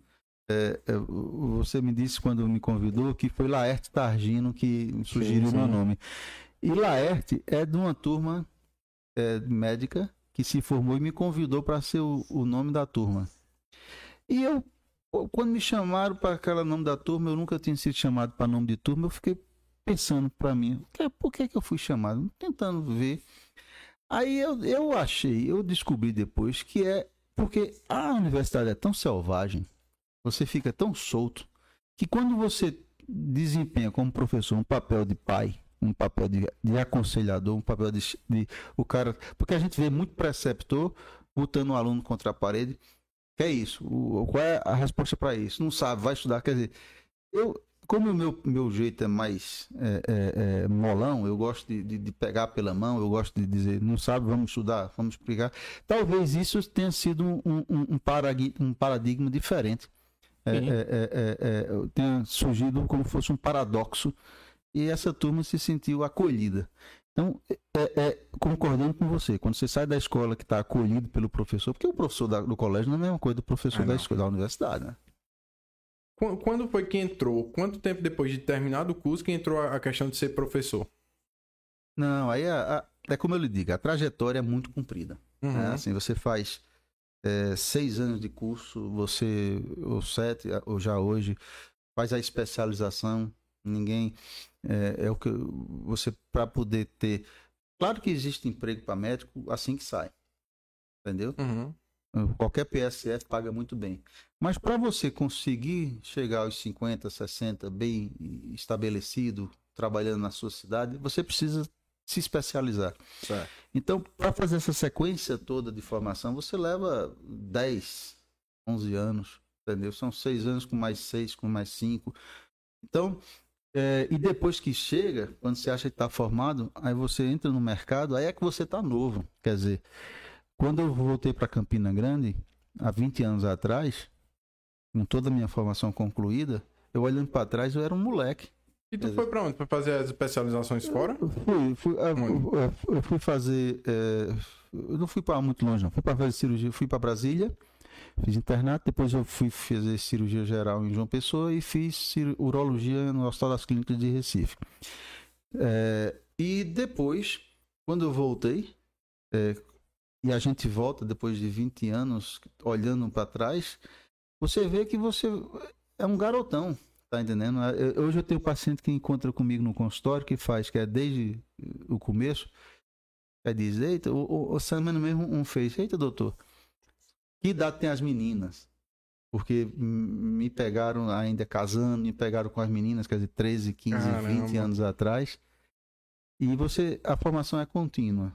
é, é, você me disse quando me convidou que foi Laerte Targino que sugeriu o meu nome. E Laerte é de uma turma é, médica que se formou e me convidou para ser o, o nome da turma. E eu, quando me chamaram para aquele nome da turma, eu nunca tinha sido chamado para nome de turma, eu fiquei pensando para mim, "Que- por que, que eu fui chamado? Tentando ver. Aí eu, eu achei, eu descobri depois que é porque a universidade é tão selvagem, você fica tão solto, que quando você desempenha como professor um papel de pai, um papel de, de aconselhador, um papel de, de o cara, porque a gente vê muito preceptor botando o aluno contra a parede. Que é isso? O, qual é a resposta para isso? Não sabe, vai estudar. Quer dizer, eu, como o meu, meu jeito é mais é, é, é, molão, eu gosto de, de, de pegar pela mão, eu gosto de dizer, não sabe, vamos estudar, vamos explicar. Talvez isso tenha sido um, um, um, paragui- um paradigma diferente. É, é, tenha surgido como fosse um paradoxo e essa turma se sentiu acolhida. Então, é, é, concordando com você, quando você sai da escola que está acolhido pelo professor, porque o professor da- do colégio não é a mesma coisa do professor Ah, da escola, da universidade, né? Qu- Quando foi que entrou? Quanto tempo depois de terminar o curso que entrou a a questão de ser professor? Não, aí a- a- é como eu lhe digo, a trajetória é muito comprida. Uhum. né? Assim, você faz é, seis anos de curso, você, ou sete, ou já hoje, faz a especialização, ninguém, é, é o que você, para poder ter, claro que existe emprego para médico assim que sai, entendeu? Uhum. Qualquer PSF paga muito bem. Mas para você conseguir chegar aos 50, 60, bem estabelecido, trabalhando na sua cidade, você precisa se especializar. Certo. Então, para fazer essa sequência toda de formação, você leva 10, 11 anos, entendeu? São seis anos com mais seis, com mais cinco. Então, é, e depois que chega, quando você acha que está formado, aí você entra no mercado, aí é que você está novo. Quer dizer, quando eu voltei para Campina Grande, há 20 anos atrás, com toda a minha formação concluída, eu olhando para trás, eu era um moleque. E tu foi para onde? Para fazer as especializações fora? Eu fui, fui, eu, eu fui fazer. É, eu não fui para muito longe, não. Fui para fazer cirurgia, fui para Brasília, fiz internato, depois eu fui fazer cirurgia geral em João Pessoa e fiz urologia no Hospital das Clínicas de Recife. É, e depois, quando eu voltei, é, e a gente volta depois de 20 anos olhando para trás, você vê que você é um garotão Tá entendendo? É, hoje eu tenho um paciente que encontra comigo no consultório, que faz, que é desde o começo, é diz, eita, o, o, semana mesmo um fez, eita doutor, que idade tem as meninas? Porque me pegaram ainda casando, me pegaram com as meninas, quer dizer, 13, 15, Caramba. 20 anos atrás. E você, a formação é contínua.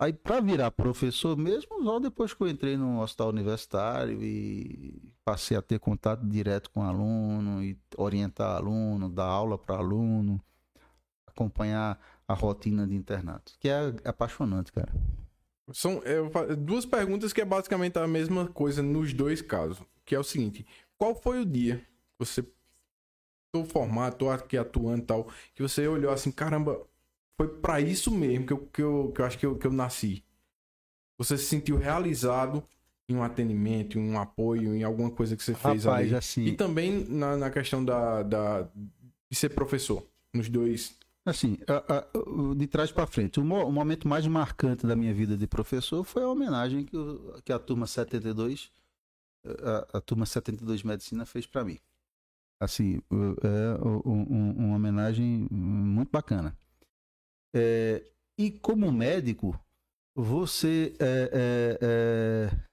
Aí, para virar professor mesmo, só depois que eu entrei no hospital universitário e passei a ter contato direto com aluno e orientar aluno, dar aula para aluno, acompanhar a rotina de internato, que é apaixonante, cara. São é, duas perguntas que é basicamente a mesma coisa nos dois casos, que é o seguinte: qual foi o dia que você tô formado, tô aqui atuando e tal, que você olhou assim, caramba, foi para isso mesmo que eu, que eu, que eu acho que eu, que eu nasci. Você se sentiu realizado em um atendimento, em um apoio, em alguma coisa que você fez Rapaz, ali. Assim... E também na, na questão da, da, de ser professor, nos dois. Assim, de trás para frente, o, mo o, momento mais marcante da minha vida de professor foi a homenagem que, o, que a turma 72, a, a turma 72 Medicina fez para mim. Assim, é um, uma homenagem muito bacana. É, e como médico, você é, é, é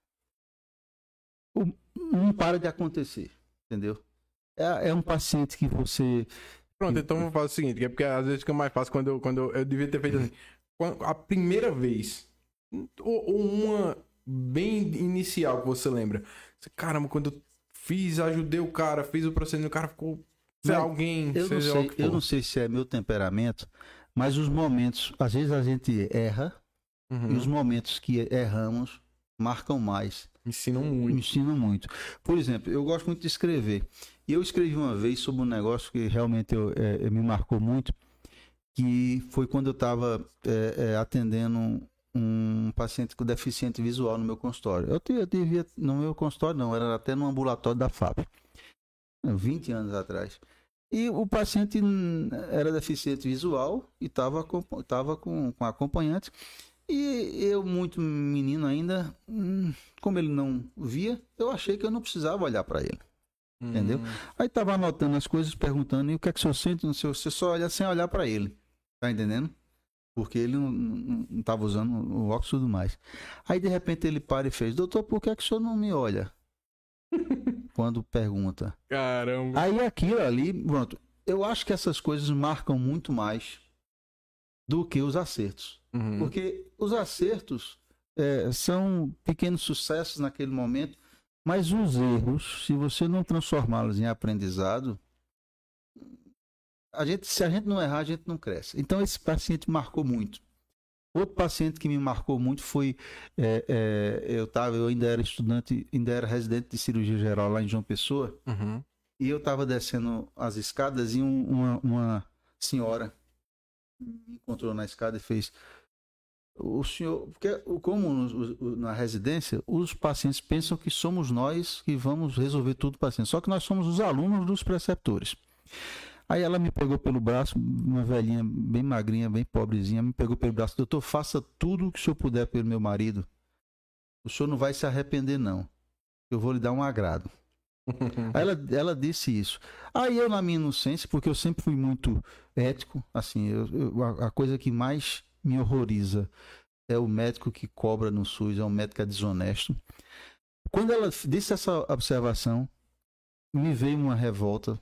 não para de acontecer, entendeu? É, é, um paciente que você. Pronto, então vamos fazer o seguinte, é porque às vezes fica mais fácil quando eu, quando eu, eu devia ter feito assim. A primeira vez, ou, ou uma bem inicial que você lembra. Caramba, quando eu fiz, ajudei o cara, fiz o procedimento, o cara ficou. Se alguém. Eu não, sei, eu não sei se é meu temperamento, mas os momentos, às vezes a gente erra, uhum. e os momentos que erramos marcam mais. Ensinam muito. Ensinam muito. Por exemplo, eu gosto muito de escrever. E eu escrevi uma vez sobre um negócio que realmente eu, é, me marcou muito, que foi quando eu estava é, é, atendendo um paciente com deficiente visual no meu consultório. Eu, eu devia, no meu consultório não, era até no ambulatório da FAP. 20 anos atrás. E o paciente era deficiente visual e estava tava com, com acompanhante. E eu, muito menino ainda, hum, como ele não via, eu achei que eu não precisava olhar para ele. Hum. Entendeu? Aí estava anotando as coisas, perguntando, e o que é que o senhor sente? Não sei, você só olha sem olhar para ele. Tá entendendo? Porque ele não estava usando o óculos e tudo mais. Aí de repente ele para e fez, doutor, por que, é que o senhor não me olha? Quando pergunta. Caramba. Aí aquilo ali, pronto. Eu acho que essas coisas marcam muito mais do que os acertos. Uhum. Porque os acertos é, são pequenos sucessos naquele momento, mas os erros, se você não transformá-los em aprendizado, a gente, se a gente não errar, a gente não cresce. Então esse paciente marcou muito. Outro paciente que me marcou muito foi é, é, eu tava, eu ainda era estudante, ainda era residente de cirurgia geral lá em João Pessoa, uhum. e eu estava descendo as escadas e um, uma, uma, senhora me encontrou na escada e fez o senhor, porque como na residência os pacientes pensam que somos nós que vamos resolver tudo para paciente, só que nós somos os alunos dos preceptores. Aí ela me pegou pelo braço, uma velhinha bem magrinha, bem pobrezinha, me pegou pelo braço, doutor, faça tudo o que o senhor puder pelo meu marido. O senhor não vai se arrepender, não. Eu vou lhe dar um agrado. [LAUGHS] Aí ela, ela disse isso. Aí eu, na minha inocência, porque eu sempre fui muito ético, assim, eu, eu, a, a, coisa que mais me horroriza é o médico que cobra no SUS, é um médico é desonesto. Quando ela disse essa observação, me veio uma revolta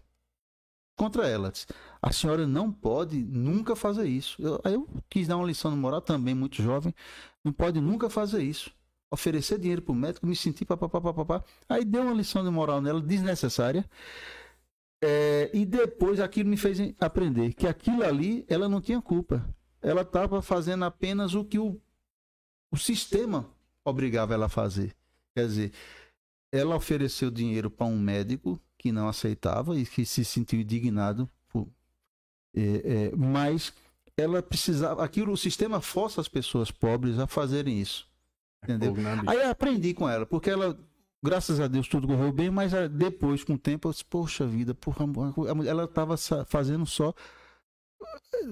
contra ela. A senhora não pode nunca fazer isso. Eu, eu quis dar uma lição no moral também, muito jovem. Não pode nunca fazer isso. oferecer dinheiro pro médico, me senti papapá. Aí deu uma lição de moral nela desnecessária. É, e depois aquilo me fez aprender que aquilo ali ela não tinha culpa. Ela estava fazendo apenas o que o, o sistema obrigava ela a fazer. Quer dizer, ela ofereceu dinheiro para um médico que não aceitava e que se sentiu indignado, por, é, é, mas ela precisava, aquilo, o sistema força as pessoas pobres a fazerem isso. Entendeu? Aí eu aprendi com ela, porque ela, graças a Deus, tudo correu bem, mas ah, depois, com o tempo, eu disse, poxa vida, porra, ela estava fazendo só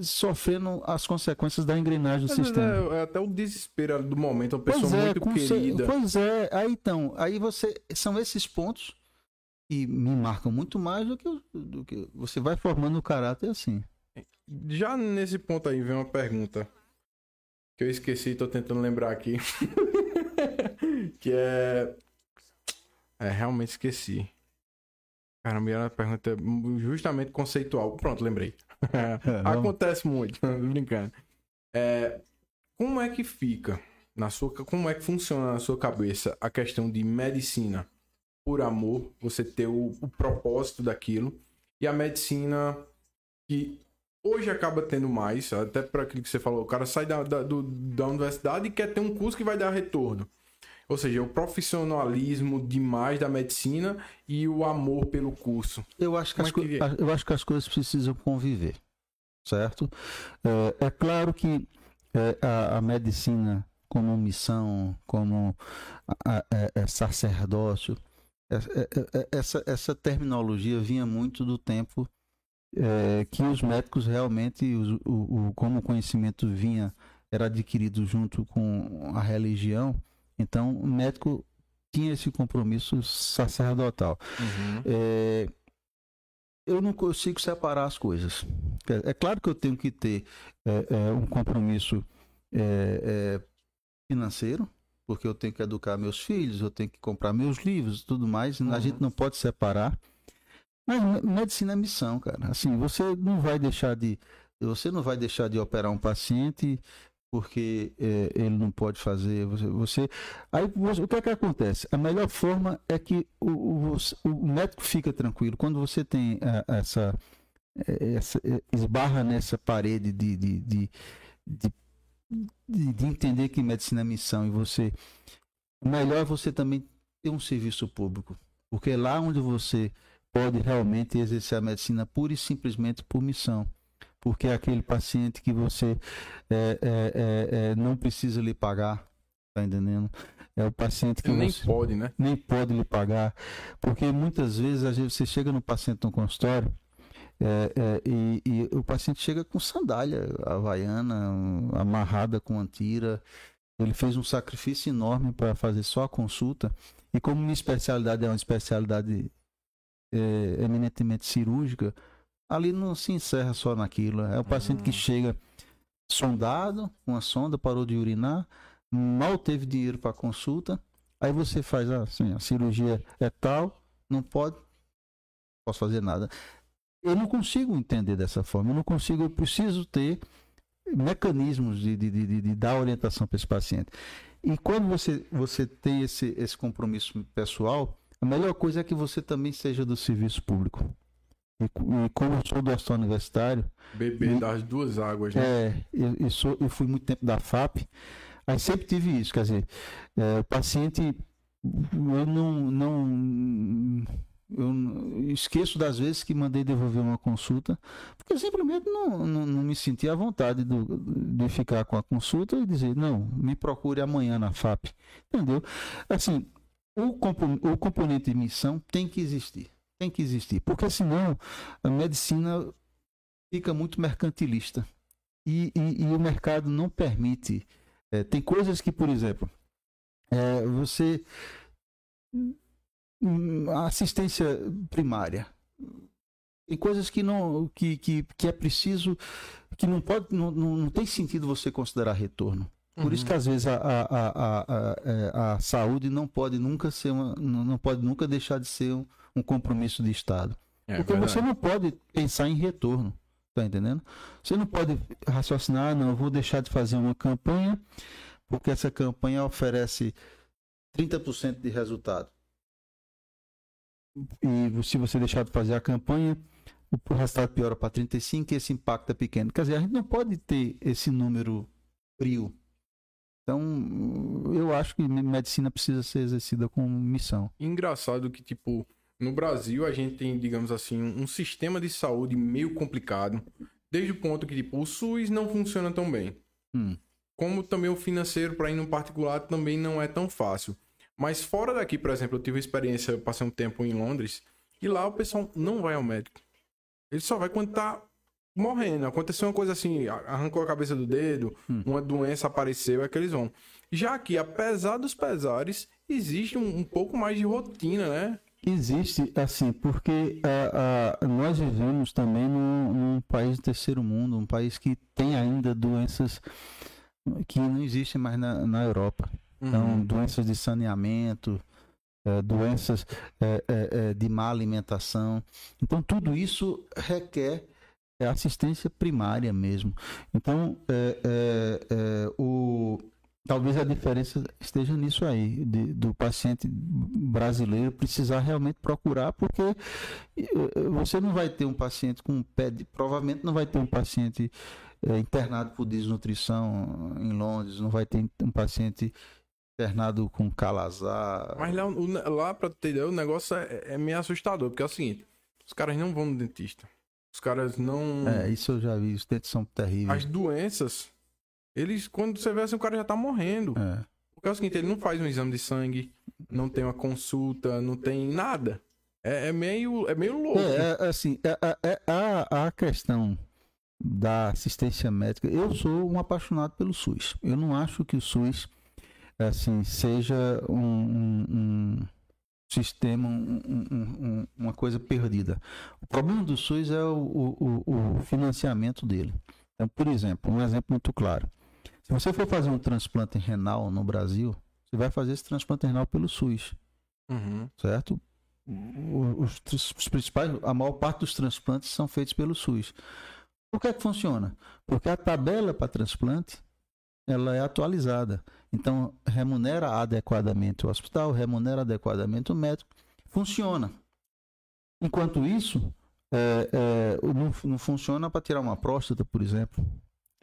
sofrendo as consequências da engrenagem do sistema. É, é, até o desespero do momento, uma pessoa é, muito querida. Pois é, aí então, aí você são esses pontos que me marcam muito mais do que, do que você vai formando o caráter assim. Já nesse ponto aí vem uma pergunta que eu esqueci, tô tentando lembrar aqui. [LAUGHS] que é. É, realmente esqueci. Caramba, era uma pergunta justamente conceitual. Pronto, lembrei. [LAUGHS] Acontece muito, [LAUGHS] brincando. É, como é que fica na sua, como é que funciona na sua cabeça a questão de medicina por amor, você ter o, o propósito daquilo e a medicina que hoje acaba tendo mais, até para aquilo que você falou, o cara sai da, da, do, da universidade e quer ter um curso que vai dar retorno. Ou seja, o profissionalismo demais da medicina e o amor pelo curso. Eu acho que, as, é que eu acho que as coisas precisam conviver, certo? É, é claro que é, a, a, medicina como missão, como a, a, é, é sacerdócio, é, essa, essa terminologia vinha muito do tempo é, que os médicos realmente, o, o, como o conhecimento vinha, era adquirido junto com a religião, então o médico tinha esse compromisso sacerdotal. Uhum. É, eu não consigo separar as coisas. É, é claro que eu tenho que ter é, é um compromisso é, financeiro, porque eu tenho que educar meus filhos, eu tenho que comprar meus livros e tudo mais. Uhum. A gente não pode separar. Mas medicina é missão, cara. Assim, você não vai deixar de você não vai deixar de operar um paciente porque é, ele não pode fazer. Você, você aí você, o que é que acontece? A melhor forma é que o, o, o médico fica tranquilo quando você tem a, essa, é, essa é, esbarra nessa parede de, de, de, de, de entender que medicina é missão e você o melhor é você também ter um serviço público, porque é lá onde você pode realmente exercer a medicina pura e simplesmente por missão. Porque é aquele paciente que você é, é, é, é não precisa lhe pagar, tá entendendo? É o paciente que nem você pode, né? Nem pode lhe pagar. Porque muitas vezes a gente, você chega no paciente no consultório é, é, e, e, o paciente chega com sandália havaiana, amarrada com antira. Ele fez um sacrifício enorme para fazer só a consulta. E como minha especialidade é uma especialidade é, eminentemente cirúrgica, ali não se encerra só naquilo. É o paciente uhum. que chega sondado, uma sonda, parou de urinar, mal teve dinheiro para consulta, aí você faz assim, a cirurgia é tal, não pode, posso fazer nada. Eu não consigo entender dessa forma, eu não consigo, eu preciso ter mecanismos de, de, de, de dar orientação para esse paciente. E quando você, você tem esse, esse compromisso pessoal, a melhor coisa é que você também seja do serviço público. E, e como eu sou do hospital universitário. Beber das duas águas, né? É, eu, eu, sou, eu fui muito tempo da FAP. Aí sempre tive isso, quer dizer, é, o paciente. Eu não, não eu esqueço das vezes que mandei devolver uma consulta, porque simplesmente não, não, não me senti à vontade do, de ficar com a consulta e dizer, não, me procure amanhã na FAP. Entendeu? Assim, o, o componente de missão tem que existir. Tem que existir. Porque senão a medicina fica muito mercantilista. E, e, e o mercado não permite. É, tem coisas que, por exemplo, é, você. Hum, assistência primária. Tem coisas que não que, que, que é preciso que não pode não, não, não tem sentido você considerar retorno. Por uhum. isso que às vezes a, a, a, a, é, saúde não pode nunca ser uma, não pode nunca deixar de ser um, um compromisso de Estado. É, Porque verdade. você não pode pensar em retorno. Tá entendendo? Você não pode raciocinar, não, eu vou deixar de fazer uma campanha, porque essa campanha oferece 30% de resultado. E se você deixar de fazer a campanha, o resultado piora para 35% e esse impacto é pequeno. Quer dizer, a gente não pode ter esse número frio. Então, eu acho que medicina precisa ser exercida com missão. Engraçado que, tipo, no Brasil a gente tem, digamos assim, um sistema de saúde meio complicado, desde o ponto que, tipo, o SUS não funciona tão bem. Hum. Como também o financeiro para ir no particular também não é tão fácil. Mas fora daqui, por exemplo, eu tive experiência, eu passei um tempo em Londres, e lá o pessoal não vai ao médico. Ele só vai quando tá morrendo. Aconteceu uma coisa assim, arrancou a cabeça do dedo, hum. uma doença apareceu, é que eles vão. Já que, apesar dos pesares, existe um, um pouco mais de rotina, né? Existe, assim, porque uh, uh, nós vivemos também num, num, país de terceiro mundo, um país que tem ainda doenças que não existem mais na, na Europa. Então, uhum. doenças de saneamento, uh, doenças eh, de má alimentação. Então, tudo isso requer assistência primária mesmo. Então, o Talvez a diferença esteja nisso aí, de, do paciente brasileiro precisar realmente procurar, porque você não vai ter um paciente com pé de, provavelmente não vai ter um paciente é, internado por desnutrição em Londres, não vai ter um paciente internado com calazar. Mas lá, lá para ter ideia, o negócio é, é meio assustador, porque é o seguinte, os caras não vão no dentista. Os caras não. É, isso eu já vi, os dentes são terríveis. As doenças eles, quando você vê assim, o cara já tá morrendo. É. Porque é o seguinte, ele não faz um exame de sangue, não tem uma consulta, não tem nada. É, é meio, é meio louco. É, é assim, é, é, é a, a questão da assistência médica, eu sou um apaixonado pelo SUS. Eu não acho que o SUS assim seja um, um, um sistema, um, uma coisa perdida. O problema do SUS é o, o, o financiamento dele. Então, por exemplo, um exemplo muito claro. Se você for fazer um transplante renal no Brasil, você vai fazer esse transplante renal pelo SUS. Uhum. Certo? Os, os, principais, a maior parte dos transplantes são feitos pelo SUS. Por que, é que funciona? Porque a tabela para transplante ela é atualizada. Então, remunera adequadamente o hospital, remunera adequadamente o médico. Funciona. Enquanto isso, é, é, não, não funciona para tirar uma próstata, por exemplo.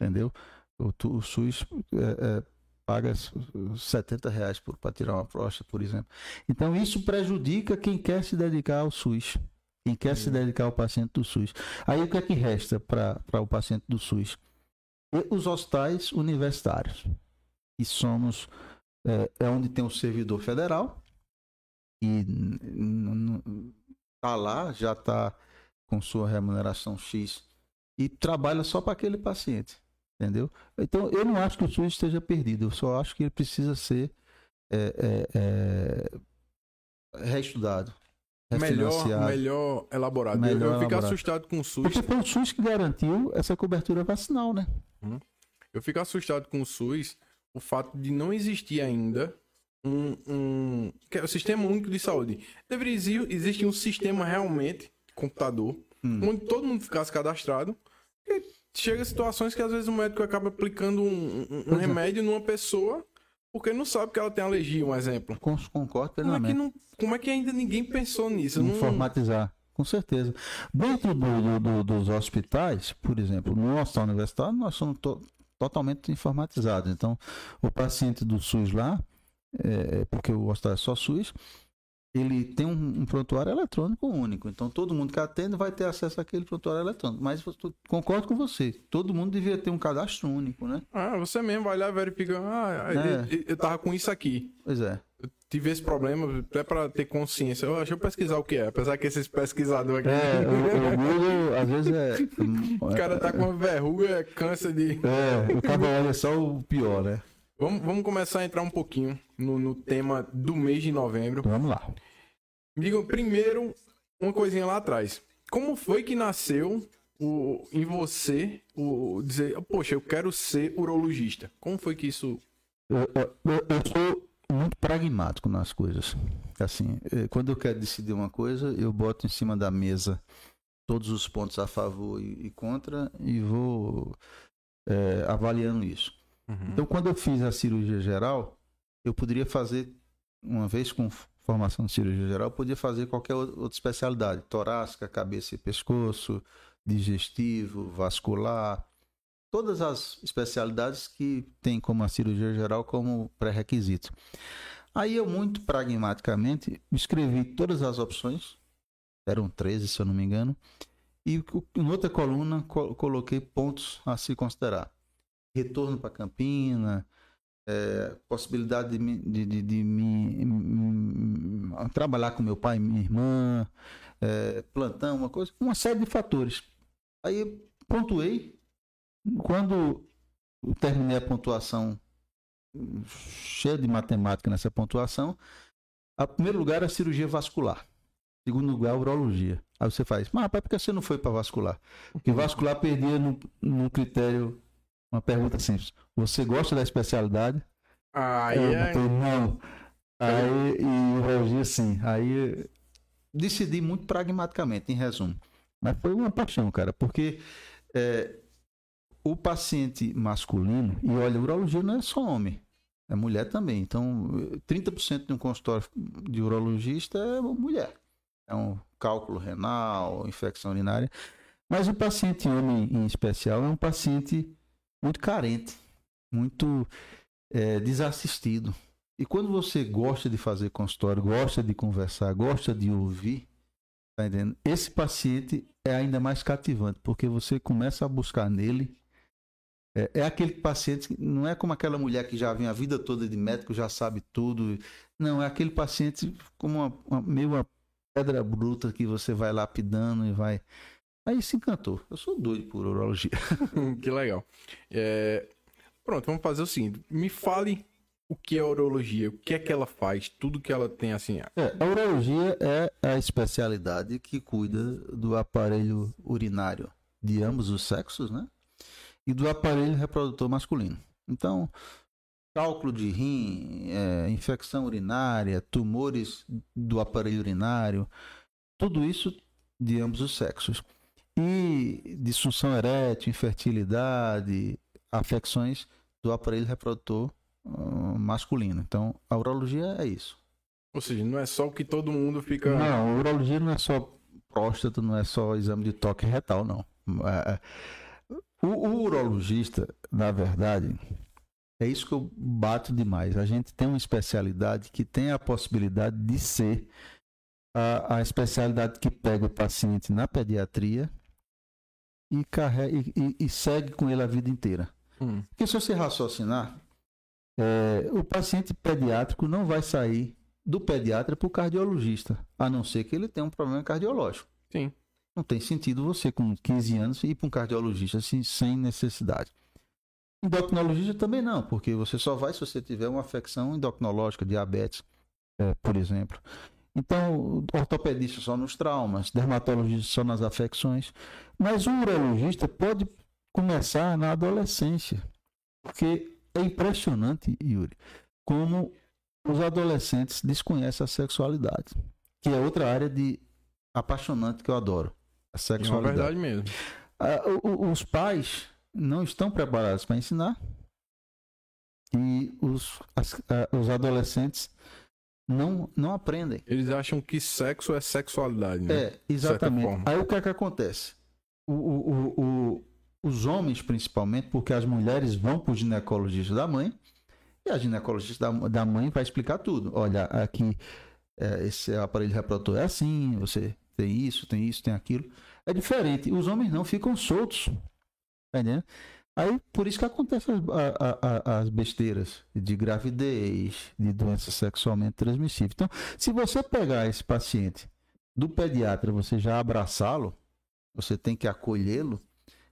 Entendeu? O, o SUS é, é paga 70 reais para tirar uma próstata, por exemplo. Então isso prejudica quem quer se dedicar ao SUS. Quem quer se dedicar ao paciente do SUS. Aí o que é que resta para o paciente do SUS? E os hospitais universitários. E somos. É, é onde tem o servidor federal. E está lá, já está com sua remuneração X. E trabalha só para aquele paciente. Entendeu? Então, eu não acho que o SUS esteja perdido, eu só acho que ele precisa ser é, é, é, reestudado. Melhor, melhor elaborado. Melhor eu, eu fico assustado com o SUS. Porque foi o SUS que garantiu essa cobertura vacinal, né? Hum. Eu fico assustado com o SUS, o fato de não existir ainda um, um é o sistema único de saúde. Deveria existir um sistema realmente, computador, hum. onde todo mundo ficasse cadastrado. E chega a situações que às vezes o médico acaba aplicando um, um, é. remédio numa pessoa porque não sabe que ela tem alergia, um exemplo. Concordo plenamente. Como é que, não, como é que ainda ninguém pensou nisso? Informatizar. Não... Com certeza. Dentro do, do, dos hospitais, por exemplo, no hospital universitário, nós somos to totalmente informatizados. Então, o paciente do SUS lá, é, porque o hospital é só SUS, ele tem um, um, prontuário eletrônico único. Então todo mundo que atende vai ter acesso àquele prontuário eletrônico. Mas concordo com você. Todo mundo devia ter um cadastro único, né? Ah, você mesmo vai lá e verifica. Ah, é. eu tava com isso aqui. Pois é. Tive esse problema até para ter consciência. Eu, deixa eu pesquisar o que é, apesar que esses pesquisadores aqui. É, o, Google às vezes é. [LAUGHS] o cara tá com uma verruga, cansa de. É, o cabelo é só o pior, né? Vamos, vamos começar a entrar um pouquinho no, no tema do mês de novembro. Vamos lá. Me digam primeiro uma coisinha lá atrás. Como foi que nasceu o, em você o dizer, poxa, eu quero ser urologista? Como foi que isso. Eu, eu, eu sou muito pragmático nas coisas. Assim, eh, quando eu quero decidir uma coisa, eu boto em cima da mesa todos os pontos a favor e, contra e vou é, avaliando isso. Uhum. Então, quando eu fiz a cirurgia geral, eu poderia fazer uma vez com formação de cirurgia geral, podia fazer qualquer outra especialidade, torácica, cabeça e pescoço, digestivo, vascular, todas as especialidades que tem como a cirurgia geral como pré-requisito. Aí eu, muito pragmaticamente, escrevi todas as opções, eram 13, se eu não me engano, e em outra coluna coloquei pontos a se considerar. Retorno para Campina, é, possibilidade de, de, de, de me, me, trabalhar com meu pai e minha irmã, é, plantão, uma coisa, uma série de fatores. Aí pontuei. Quando eu terminei a pontuação cheia de matemática nessa pontuação, a primeiro lugar é a cirurgia vascular. Segundo lugar, a urologia. Aí você faz, mas rapaz, por que você não foi para vascular? Porque vascular perdia no, no critério uma pergunta simples. Você gosta da especialidade? Aí eu é... não. Aí, e urologia, sim. Aí decidi muito pragmaticamente, em resumo. Mas foi uma paixão, cara, porque é, o paciente masculino, e olha, urologia não é só homem, é mulher também. Então, 30% de um consultório de urologista é mulher. É um cálculo renal, infecção urinária. Mas o paciente homem, em especial, é um paciente muito carente, muito é, desassistido. E quando você gosta de fazer consultório, gosta de conversar, gosta de ouvir, tá entendendo? Esse paciente é ainda mais cativante, porque você começa a buscar nele. É, é aquele paciente que não é como aquela mulher que já vem a vida toda de médico, já sabe tudo. Não, é aquele paciente como uma, uma meio uma pedra bruta que você vai lapidando e vai Aí se encantou. Eu sou doido por urologia. [LAUGHS] que legal. É... Pronto, vamos fazer o seguinte. Me fale o que é urologia, o que é que ela faz, tudo que ela tem assim. É, a urologia é a especialidade que cuida do aparelho urinário de ambos os sexos, né? E do aparelho reprodutor masculino. Então, cálculo de rim, é, infecção urinária, tumores do aparelho urinário, tudo isso de ambos os sexos. E disfunção erétil, infertilidade, afecções do aparelho reprodutor uh, masculino. Então, a urologia é isso. Ou seja, não é só o que todo mundo fica. Não, a urologia não é só próstata, não é só exame de toque retal, não. É, é, o, o urologista, na verdade, é isso que eu bato demais. A gente tem uma especialidade que tem a possibilidade de ser a, a especialidade que pega o paciente na pediatria e, carrega, e, e, segue com ele a vida inteira. Hum. Porque se você raciocinar, é, o paciente pediátrico não vai sair do pediatra para o cardiologista, a não ser que ele tenha um problema cardiológico. Sim. Não tem sentido você, com 15 anos, ir para um cardiologista assim, sem necessidade. Endocrinologista também não, porque você só vai se você tiver uma afecção endocrinológica, diabetes, é, por exemplo. Então, ortopedista só nos traumas, dermatologista só nas afecções. Mas o urologista pode começar na adolescência. Porque é impressionante, Yuri, como os adolescentes desconhecem a sexualidade. Que é outra área de apaixonante que eu adoro. A sexualidade. É verdade mesmo. Ah, os pais não estão preparados para ensinar. E os, as, ah, os adolescentes não, não aprendem. Eles acham que sexo é sexualidade, né? É, exatamente. Aí o que é que acontece? O, o, o, os homens, principalmente, porque as mulheres vão para o ginecologista da mãe, e a ginecologista da, da mãe vai explicar tudo. Olha, aqui é, esse aparelho reprodutor é assim, você tem isso, tem isso, tem aquilo. É diferente. Os homens não ficam soltos. Tá? Aí, por isso que acontecem as, as, besteiras de gravidez, de doença sexualmente transmissível. Então, se você pegar esse paciente do pediatra, você já abraçá-lo, você tem que acolhê-lo,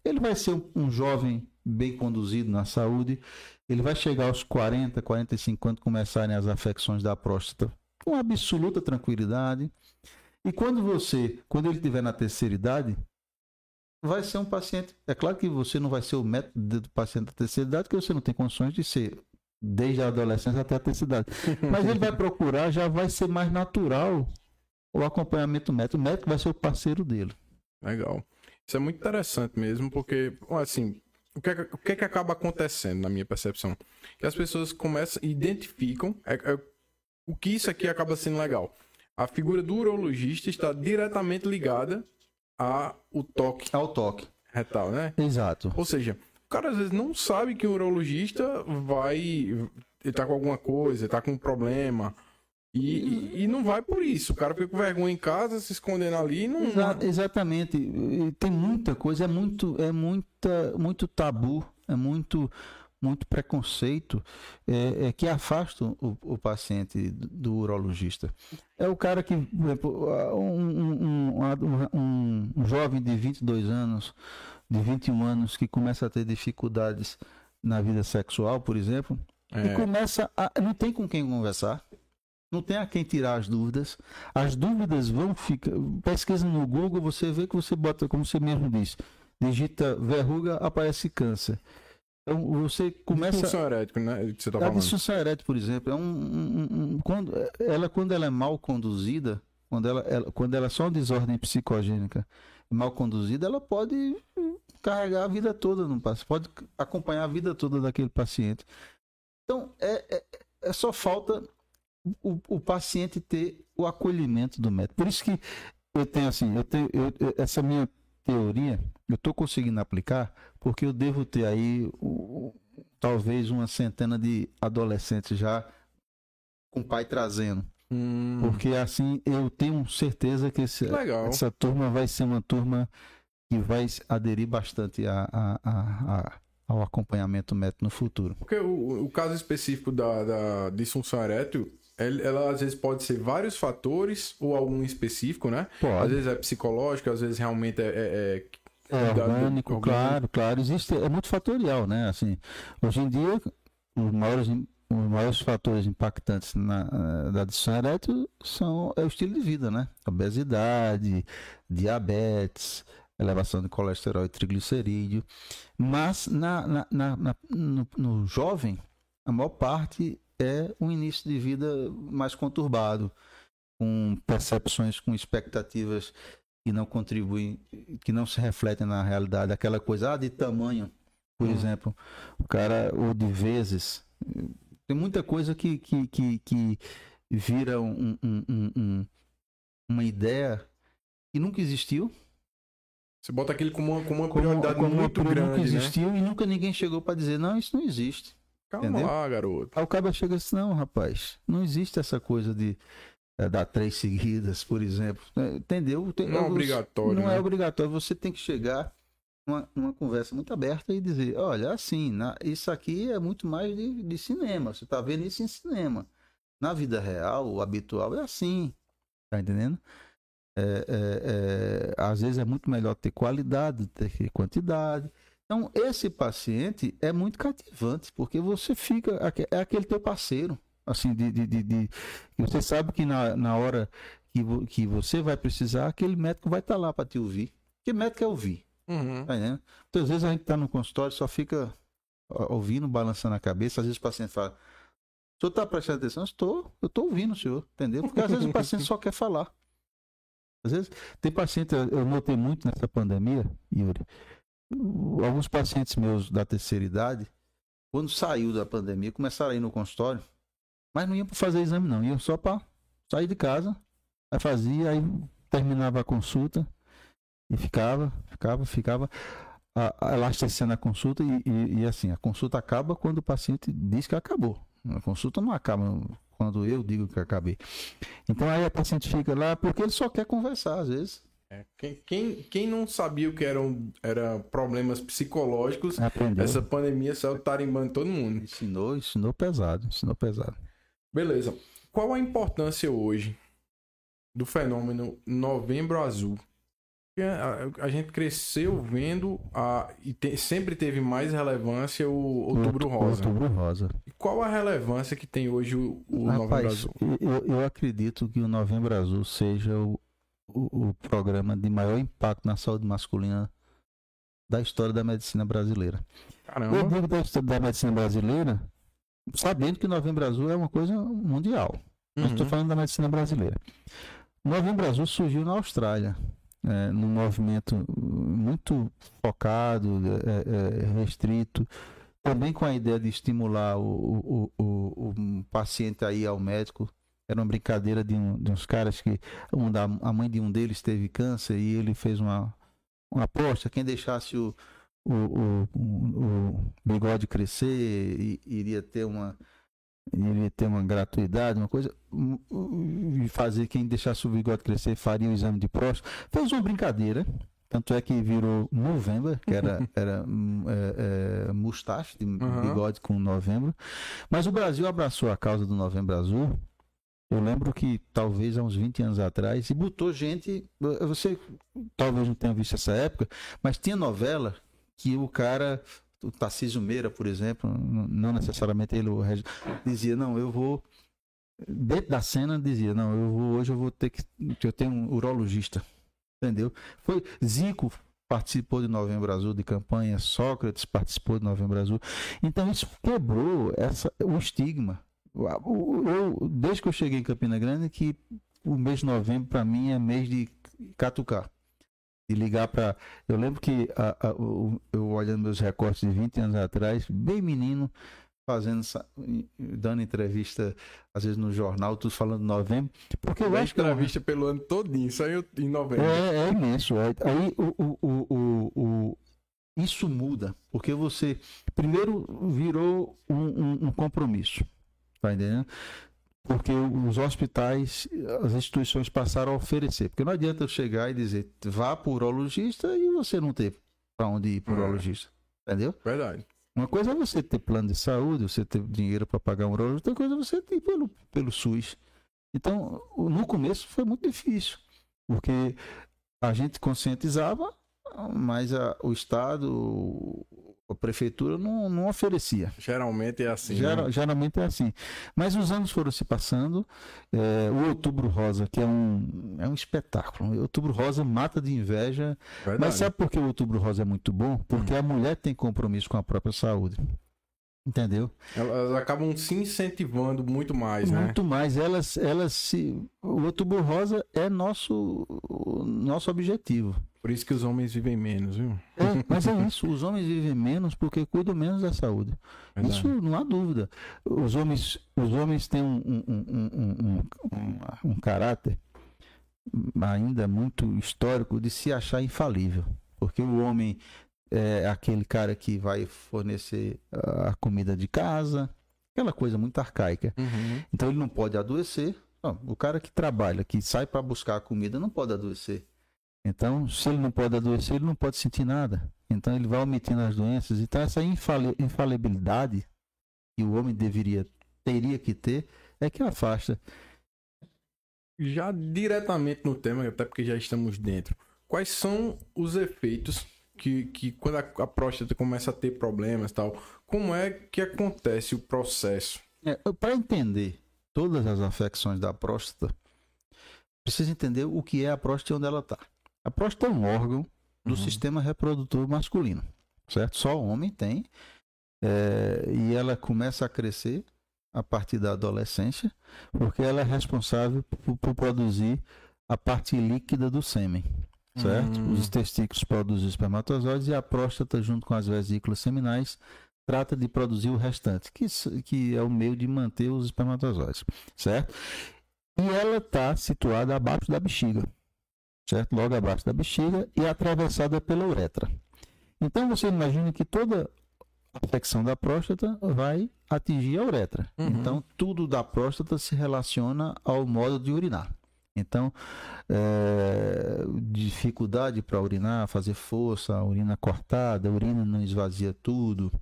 ele vai ser um, um, jovem bem conduzido na saúde, ele vai chegar aos 40, 45 quando começarem as afecções da próstata com absoluta tranquilidade. E quando você, quando ele estiver na terceira idade, vai ser um paciente. É claro que você não vai ser o método do paciente da terceira idade, porque você não tem condições de ser desde a adolescência até a terceira idade. [LAUGHS] Mas ele vai procurar, já vai ser mais natural o acompanhamento médico. O médico vai ser o parceiro dele. Legal. Isso é muito interessante mesmo, porque, assim, o que, é, o que, é que acaba acontecendo, na minha percepção? Que as pessoas começam, identificam, é, é, o que isso aqui acaba sendo legal? A figura do urologista está diretamente ligada ao toque. Ao toque. Retal, né? Exato. Ou seja, o cara às vezes não sabe que o urologista vai. Ele tá com alguma coisa, tá com um problema. E, e, e, não vai por isso. O cara fica com vergonha em casa, se escondendo ali não. Exa exatamente. E tem muita coisa, é muito, é muita, muito tabu, é muito, muito preconceito é, é que afasta o, o, paciente do urologista. É o cara que, um, um, um, um jovem de 22 anos, de 21 anos, que começa a ter dificuldades na vida sexual, por exemplo, é. e começa a. não tem com quem conversar não tem a quem tirar as dúvidas. As dúvidas vão ficar. Pesquisa no Google, você vê que você bota, como você mesmo disse, digita verruga, aparece câncer. Então você começa. Disfunção erética, né? Que você tá a disfunção erética, por exemplo, é um, um, um, quando ela quando ela é mal conduzida, quando ela, ela, quando ela é só uma desordem psicogênica mal conduzida, ela pode carregar a vida toda no paciente, pode acompanhar a vida toda daquele paciente. Então é, é, é só falta o, o paciente ter o acolhimento do médico. Por isso que eu tenho assim, eu tenho eu, essa minha teoria, eu estou conseguindo aplicar porque eu devo ter aí o, talvez uma centena de adolescentes já com o pai trazendo. Hum. Porque assim eu tenho certeza que esse, essa turma vai ser uma turma que vai aderir bastante a, a, a, a ao acompanhamento médico no futuro. Porque o, o caso específico da, da disfunção erétil, ela às vezes pode ser vários fatores ou algum específico, né? Pode. Às vezes é psicológico, às vezes realmente é, é, é, é orgânico, claro, claro. Existe, é muito fatorial, né? Assim, hoje em dia, os maiores, os maiores fatores impactantes na, da disfunção erétil são é o estilo de vida, né? Obesidade, diabetes, elevação de colesterol e triglicerídeo. Mas na, na, na no, no jovem, a maior parte é um início de vida mais conturbado, com percepções, com expectativas que não contribuem, que não se refletem na realidade. Aquela coisa ah, de tamanho, por hum. exemplo, o cara, ou de vezes. Tem muita coisa que, que, que, que vira um, um, um, uma ideia que nunca existiu. Você bota aquele como uma, como uma prioridade como, como muito grande, nunca né? existiu né? e nunca ninguém chegou para dizer, não, isso não existe. Calma Entendeu? lá, garoto. Aí o cara chega assim, não, rapaz, não existe essa coisa de é, dar três seguidas, por exemplo. É, entendeu? Tem, não é obrigatório. Não é né? é obrigatório. Você tem que chegar numa, numa conversa muito aberta e dizer, olha, assim, na, isso aqui é muito mais de, de cinema. Você está vendo isso em cinema. Na vida real, o habitual é assim. Tá entendendo? É, é, é, às vezes é muito melhor ter qualidade, ter quantidade. Então, esse paciente é muito cativante, porque você fica. É aquele teu parceiro. Assim, de. de, de, de você sabe que na, na hora que, vo, que você vai precisar, aquele médico vai estar tá lá para te ouvir. Que médico é ouvir? Uhum. Tá Muitas então, vezes a gente está no consultório só fica ouvindo, balançando a cabeça. Às vezes o paciente fala: o senhor está prestando atenção? Estou, eu estou ouvindo o senhor, entendeu? Porque às vezes o paciente só quer falar. Às vezes tem paciente, eu notei muito nessa pandemia, Yuri alguns pacientes meus da terceira idade, quando saiu da pandemia, começaram a ir no consultório, mas não iam para fazer exame, não, iam só para sair de casa, aí fazia, aí terminava a consulta e ficava, ficava, ficava elastecendo a consulta e, e, e, assim, a consulta acaba quando o paciente diz que acabou. A consulta não acaba quando eu digo que acabei. Então aí a paciente fica lá porque ele só quer conversar às vezes. É, quem, quem, quem não sabia o que eram era problemas psicológicos, Aprendeu. essa pandemia saiu tarimbando todo mundo. Ensinou, ensinou pesado, ensinou pesado. Beleza. Qual a importância hoje do fenômeno Novembro Azul? A, a gente cresceu vendo a, e te, sempre teve mais relevância o Outubro Rosa. Outubro Rosa. E qual a relevância que tem hoje o, o Rapaz, Novembro Azul? Eu, eu acredito que o Novembro Azul seja o, o, o programa de maior impacto na saúde masculina da história da medicina brasileira. Caramba. Eu digo da história da medicina brasileira, sabendo que o Novembro Azul é uma coisa mundial. Uhum. Estou falando da medicina brasileira. Novembro Azul surgiu na Austrália, é, num movimento muito focado, é, é, restrito, também com a ideia de estimular o, o, o, o paciente a ir ao médico Era uma brincadeira de, um, de uns caras que um da, a mãe de um deles teve câncer e ele fez uma, uma aposta. Quem deixasse o, o, o, o, bigode crescer iria ter uma iria ter uma gratuidade, uma coisa, e fazer quem deixasse o bigode crescer faria o exame de próstata. Fez uma brincadeira, tanto é que virou novembro, que era, [LAUGHS] era hum, é, é, mustache de uhum. bigode com novembro. Mas o Brasil abraçou a causa do novembro azul. Eu lembro que talvez há uns 20 anos atrás, e botou gente. Você talvez não tenha visto essa época, mas tinha novela que o cara o Tarcísio Meira, por exemplo, não necessariamente ele dizia, não, eu vou dentro da cena dizia, não, eu vou hoje eu vou ter que eu tenho um urologista, entendeu? Foi Zico participou de Novembro Azul de campanha, Sócrates participou de Novembro Azul. Então isso quebrou essa o estigma. Eu, desde que eu cheguei em Campina Grande que o mês de novembro para mim é mês de catucar de ligar para. Eu lembro que a, a, eu olhando meus recortes de 20 anos atrás, bem menino, fazendo dando entrevista às vezes no jornal, tudo falando novembro, porque eu acho que entrevista pelo ano todinho, saiu em novembro. É, é imenso. É, aí o, o, o, o, isso muda, porque você primeiro virou um, um, um compromisso, tá entendendo? Porque os hospitais, as instituições passaram a oferecer. Porque não adianta eu chegar e dizer, vá para o urologista e você não ter para onde ir para o é. urologista. Entendeu? Verdade. Uma coisa é você ter plano de saúde, você ter dinheiro para pagar um urologista, outra coisa é você ter pelo, pelo SUS. Então, no começo foi muito difícil, porque a gente conscientizava, mas a, o Estado, a prefeitura não, não oferecia. Geralmente é assim. Né? Geralmente é assim. Mas os anos foram se passando. É, o Outubro Rosa, que é um, é um espetáculo. O Outubro Rosa mata de inveja. Verdade. Mas sabe por que o Outubro Rosa é muito bom? Porque hum. a mulher tem compromisso com a própria saúde. Entendeu? Elas acabam se incentivando muito mais, muito né? Muito mais. Elas, elas se. O Outubro Rosa é nosso, nosso objetivo. Por isso que os homens vivem menos, viu? É, mas é isso, os homens vivem menos porque cuidam menos da saúde. Verdade. Isso não há dúvida. Os homens, os homens têm um, um, um, um, um caráter ainda muito histórico de se achar infalível. Porque o homem é aquele cara que vai fornecer a comida de casa, aquela coisa muito arcaica. Uhum. Então ele não pode adoecer. Não, o cara que trabalha, que sai para buscar a comida, não pode adoecer. Então, se ele não pode adoecer, ele não pode sentir nada. Então, ele vai omitindo as doenças. Então, essa infali infalibilidade que o homem deveria, teria que ter, é que afasta. Já diretamente no tema, até porque já estamos dentro, quais são os efeitos que, que quando a, a próstata começa a ter problemas tal, como é que acontece o processo? É, Para entender todas as afecções da próstata, precisa entender o que é a próstata e onde ela está. A próstata é um órgão do uhum. sistema reprodutor masculino, certo? Só o homem tem. É, e ela começa a crescer a partir da adolescência, porque ela é responsável por, por produzir a parte líquida do sêmen, certo? Uhum. Os testículos produzem espermatozoides e a próstata, junto com as vesículas seminais, trata de produzir o restante, que, que é o meio de manter os espermatozoides, certo? E ela está situada abaixo da bexiga certo? Logo abaixo da bexiga e atravessada pela uretra. Então você imagina que toda afecção da próstata vai atingir a uretra. Uhum. Então tudo da próstata se relaciona ao modo de urinar. Então, é, dificuldade para urinar, fazer força, urina cortada, urina não esvazia tudo,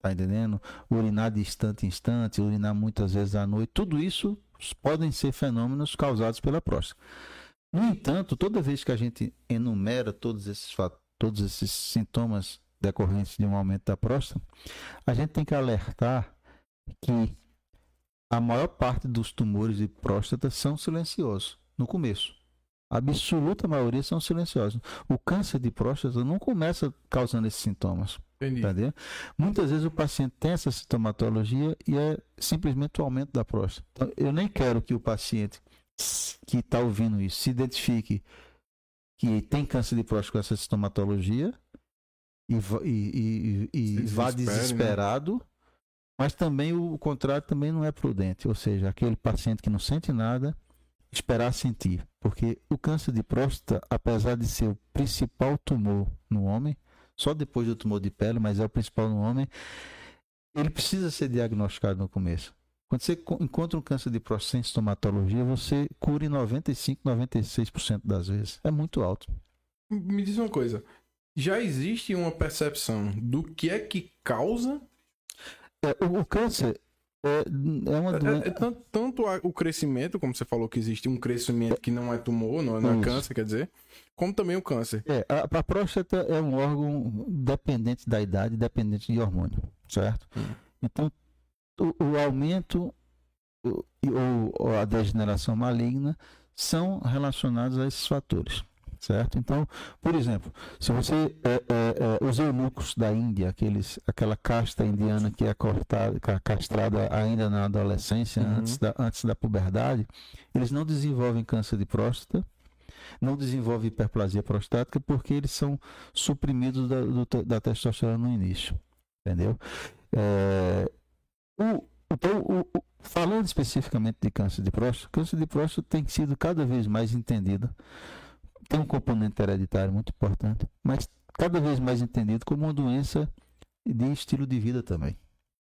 tá entendendo? Urinar de instante em instante, urinar muitas vezes à noite, tudo isso podem ser fenômenos causados pela próstata. No entanto, toda vez que a gente enumera todos esses, todos esses sintomas decorrentes de um aumento da próstata, a gente tem que alertar que a maior parte dos tumores de próstata são silenciosos no começo. A absoluta maioria são silenciosos. O câncer de próstata não começa causando esses sintomas. Entendeu? Muitas vezes o paciente tem essa sintomatologia e é simplesmente o aumento da próstata. Então, eu nem quero que o paciente que está ouvindo isso se identifique que tem câncer de próstata com essa sintomatologia e, e, e, e vá né? desesperado, né? Mas também o contrário também não é prudente, ou seja, aquele paciente que não sente nada, esperar sentir, porque o câncer de próstata, apesar de ser o principal tumor no homem, só depois do tumor de pele, mas é o principal no homem, ele precisa ser diagnosticado no começo. Quando você encontra um câncer de próstata sem estomatologia, você cura em 95, 96% das vezes. É muito alto. Me diz uma coisa. Já existe uma percepção do que é que causa? É, o, o, câncer é, é uma doença. É, é, tanto, tanto o crescimento, como você falou que existe um crescimento que não é tumor, não, não é câncer, quer dizer, como também o câncer. É, a, a, próstata é um órgão dependente da idade, dependente de hormônio, certo? Hum. Então, o, o aumento ou, ou a degeneração maligna são relacionados a esses fatores certo? Então, por exemplo, se você é, é, é, os eunucos da Índia, aqueles, aquela casta indiana que é cortada, castrada ainda na adolescência, uhum. antes, da, antes da puberdade, eles não desenvolvem câncer de próstata, não desenvolvem hiperplasia prostática porque eles são suprimidos da, do, da testosterona no início, entendeu? É, o, então, o, o, falando especificamente de câncer de próstata, câncer de próstata tem sido cada vez mais entendido. Tem um componente hereditário muito importante, mas cada vez mais entendido como uma doença de estilo de vida também.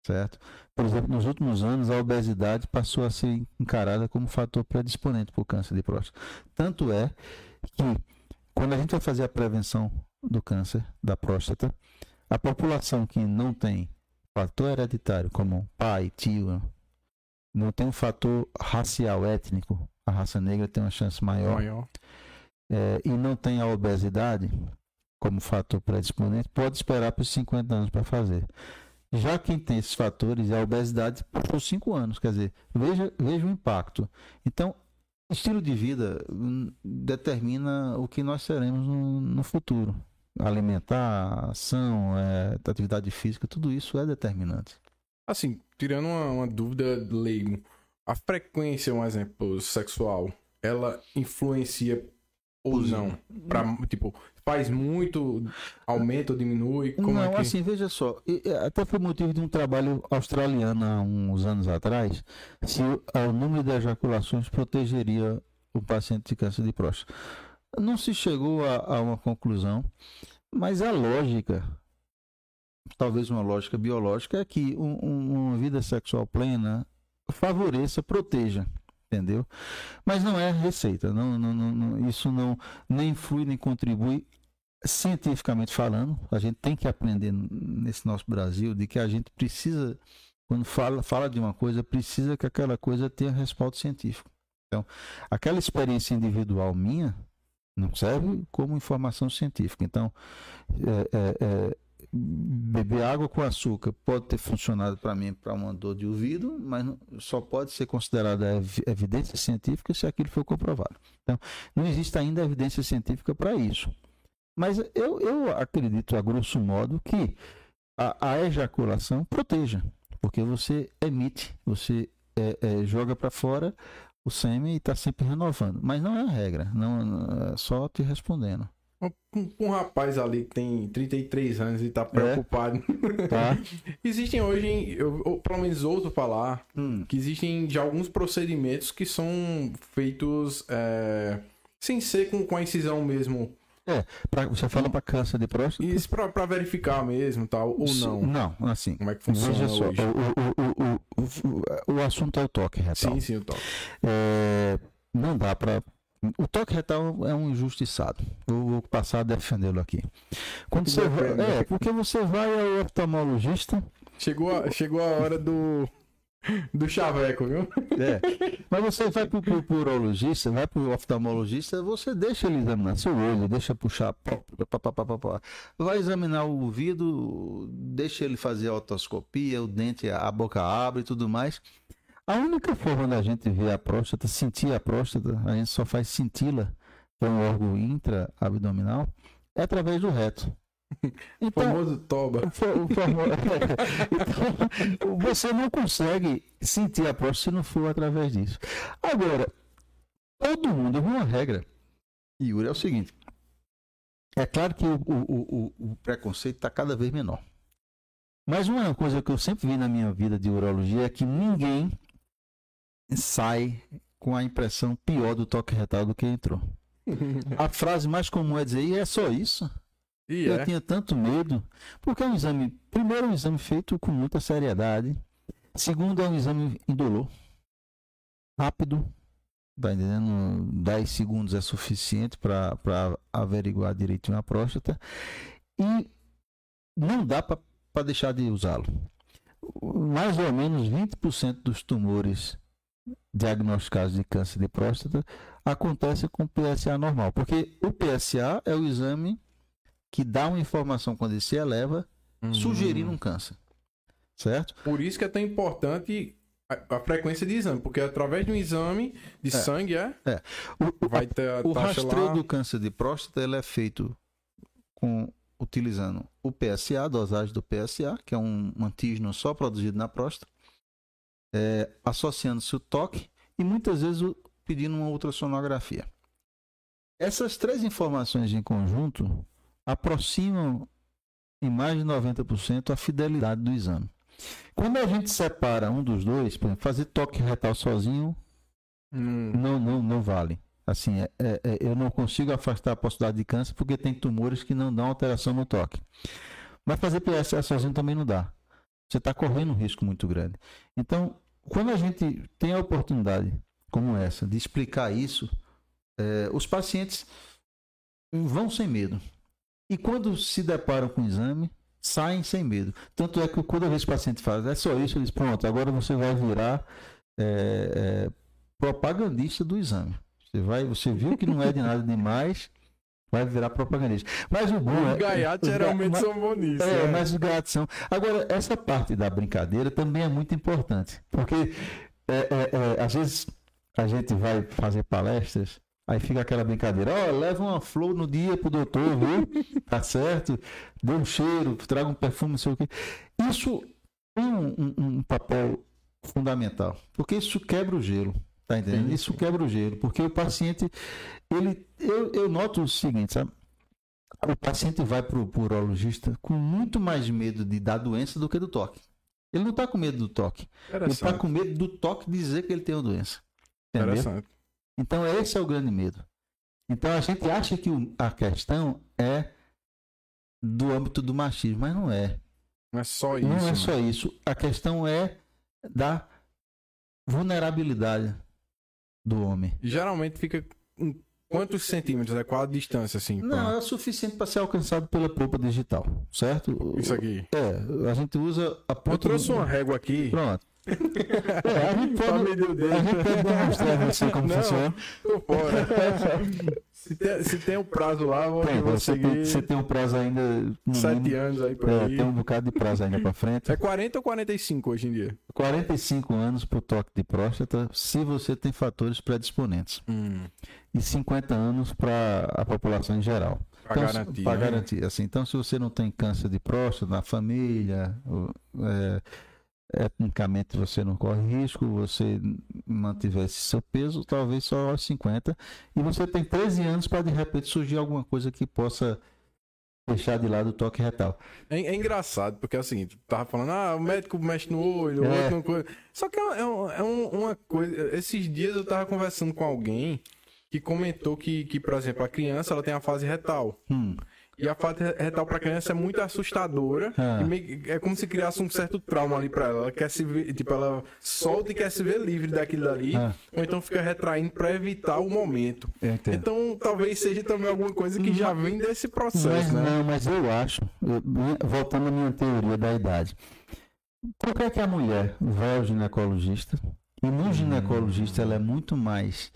Certo? Por exemplo, nos últimos anos, a obesidade passou a ser encarada como fator predisponente para o câncer de próstata. Tanto é que, quando a gente vai fazer a prevenção do câncer da próstata, a população que não tem fator hereditário, como pai, tio, não tem um fator racial, étnico, a raça negra tem uma chance maior, maior. É, e não tem a obesidade como fator predisponente, pode esperar por 50 anos para fazer. Já quem tem esses fatores, a obesidade por 5 anos, quer dizer, veja, veja o impacto. Então, estilo de vida hum, determina o que nós seremos no, no futuro alimentar, ação, é, atividade física, tudo isso é determinante. Assim, tirando uma, uma dúvida leigo, a frequência, um exemplo, sexual, ela influencia ou não? Pra, tipo, faz muito, aumenta ou diminui? Como não, é que... assim, veja só. Até foi motivo de um trabalho australiano há uns anos atrás, se o, o número de ejaculações protegeria o paciente de câncer de próstata. Não se chegou a, a uma conclusão, mas a lógica, talvez uma lógica biológica, é que um, um, uma vida sexual plena favoreça, proteja entendeu? Mas não é receita, não, não, não, isso não nem influi nem contribui cientificamente falando. A gente tem que aprender nesse nosso Brasil de que a gente precisa, quando fala, fala de uma coisa, precisa que aquela coisa tenha respaldo científico. Então, aquela experiência individual minha não serve como informação científica. Então, é, é, é, beber água com açúcar pode ter funcionado para mim para uma dor de ouvido, mas só pode ser considerada evidência científica se aquilo for comprovado. Então, não existe ainda evidência científica para isso. Mas eu, eu acredito, a grosso modo, que a, a ejaculação proteja, porque você emite, você é, é, joga para fora o sêmen e está sempre renovando. Mas não é a regra, não, é só te respondendo. Um, um, rapaz ali que tem 33 anos e tá preocupado. É? Tá. [LAUGHS] existem hoje, eu, eu, pelo menos ouço falar, hum. que existem já alguns procedimentos que são feitos é, sem ser com, com a incisão mesmo é, pra, você fala para câncer de próstata? Isso para verificar mesmo, tal, ou não? Não, assim. Como é que funciona Veja só, hoje? O, o, o, o, assunto é o toque retal. Sim, sim, o toque. É, não dá para o toque retal é um injustiçado. Eu vou passar a defendê-lo aqui. Quando você vai, é, porque você vai ao oftalmologista. Chegou a, chegou a hora do do chaveco, viu? É. [LAUGHS] Mas você vai pro, pro, pro urologista, vai pro oftalmologista, você deixa ele examinar seu olho, deixa puxar, pá, pá, pá, vai examinar o ouvido, deixa ele fazer a otoscopia, o dente, a boca abre e tudo mais. A única forma da gente ver a próstata, sentir a próstata, a gente só faz senti-la, que é um órgão intra-abdominal, é através do reto. Então, [LAUGHS] o famoso toba. O, o famoso, [LAUGHS] então, você não consegue sentir a próstata se não for através disso. Agora, todo mundo, uma regra, Yuri, é o seguinte. É claro que o, o, o, o preconceito está cada vez menor. Mas uma coisa que eu sempre vi na minha vida de urologia é que ninguém sai com a impressão pior do toque retal do que entrou. a frase mais comum é dizer, e é só isso? E eu é. tinha tanto medo, porque é um exame, primeiro é um exame feito com muita seriedade, segundo é um exame indolor, rápido, tá entendendo? 10 segundos é suficiente para averiguar direitinho a próstata e não dá para deixar de usá-lo. Mais ou menos 20% dos tumores diagnosticados de câncer de próstata acontece com PSA normal, porque o PSA é o exame que dá uma informação quando ele se eleva, Uhum. sugerindo um câncer. Certo? Por isso que é tão importante a, a frequência de exame, porque através de um exame de É. sangue é, O, o- vai ter a o taxa rastreio lá. do câncer de próstata ele é feito com utilizando o PSA, a dosagem do PSA, que é um antígeno só produzido na próstata, é, associando-se o toque e muitas vezes o- pedindo uma ultrassonografia. Essas três informações em conjunto aproximam em mais de 90% a fidelidade do exame. Quando a gente separa um dos dois, por exemplo, fazer toque retal sozinho Hum, não, não, não vale. Assim, é- é- é, eu não consigo afastar a possibilidade de câncer porque tem tumores que não dão alteração no toque. Mas fazer PSA sozinho também não dá. Você está correndo um risco muito grande. Então, quando a gente tem a oportunidade como essa de explicar isso, é, os pacientes vão sem medo. E quando se deparam com o exame, saem sem medo. Tanto é que toda vez que o paciente faz, é só isso, eles pronto, agora você vai virar é, é, propagandista do exame. Você vai, você viu que não é de nada demais, vai virar propagandista. Mas o bom é Os gaiatos os ga- geralmente são bonitos. é, né? mas os gaiatos são. Agora, essa parte da brincadeira também é muito importante, porque é, é, é, às vezes a gente vai fazer palestras, aí fica aquela brincadeira, ó, leva uma flor no dia pro doutor, viu? [LAUGHS] Tá certo? Dê um cheiro, traga um perfume, não sei o quê. Isso tem um, um- um papel fundamental, porque isso quebra o gelo. Tá entendendo? Sim, Isso quebra o gelo, porque o paciente, ele, eu, eu noto o seguinte, sabe? O paciente vai para o urologista com muito mais medo de dar doença do que do toque. Ele não está com medo do toque. Ele está com medo do toque dizer que ele tem uma doença. Entendeu? Então, esse é o grande medo. Então, a gente acha que a questão é do âmbito do machismo, mas não é. Não é só isso. não é né? só isso. A questão é da vulnerabilidade do homem. Geralmente fica em quantos centímetros? É qual a distância, assim? Não, pra- é o suficiente para ser alcançado pela polpa digital, certo? Isso aqui. É, a gente usa a ponta Eu trouxe do- uma régua aqui. Pronto. É, a gente pra pode, a gente pode demonstrar a você como Não, funciona. Tô fora. [LAUGHS] se, tem, se tem um prazo lá, Tem, você, tem, você tem um prazo ainda. sete anos aí por é, aí. tem um bocado de prazo ainda para frente. É 40 ou 45 hoje em dia? 45 anos para o toque de próstata, se você tem fatores predisponentes. E 50 anos para a população em geral. Pra Então, garantir. Para né? garantir. Assim, então, se você não tem câncer de próstata na família, é, etnicamente você não corre risco, você mantivesse seu peso, talvez só aos 50, e você tem 13 anos para de repente surgir alguma coisa que possa deixar de lado o toque retal. É, é engraçado, porque assim, tu tava falando, ah, o médico mexe no olho, o É. outro não coisa. Só que é, um- é um- uma coisa. Esses dias eu tava conversando com alguém que comentou que, que, por exemplo, a criança ela tem a fase retal. Hum, E a fase retal pra criança é muito assustadora. Ah. É como se criasse um certo trauma ali pra ela. Ela quer se ver, tipo, ela solta e quer se ver livre daquilo dali. Ah. Ou então fica retraindo pra evitar o momento. Então talvez seja também alguma coisa que já vem desse processo, Mas né? não, mas eu acho, minha- voltando à minha teoria da idade, por que, que a mulher vai ao ginecologista e no ginecologista ela é muito mais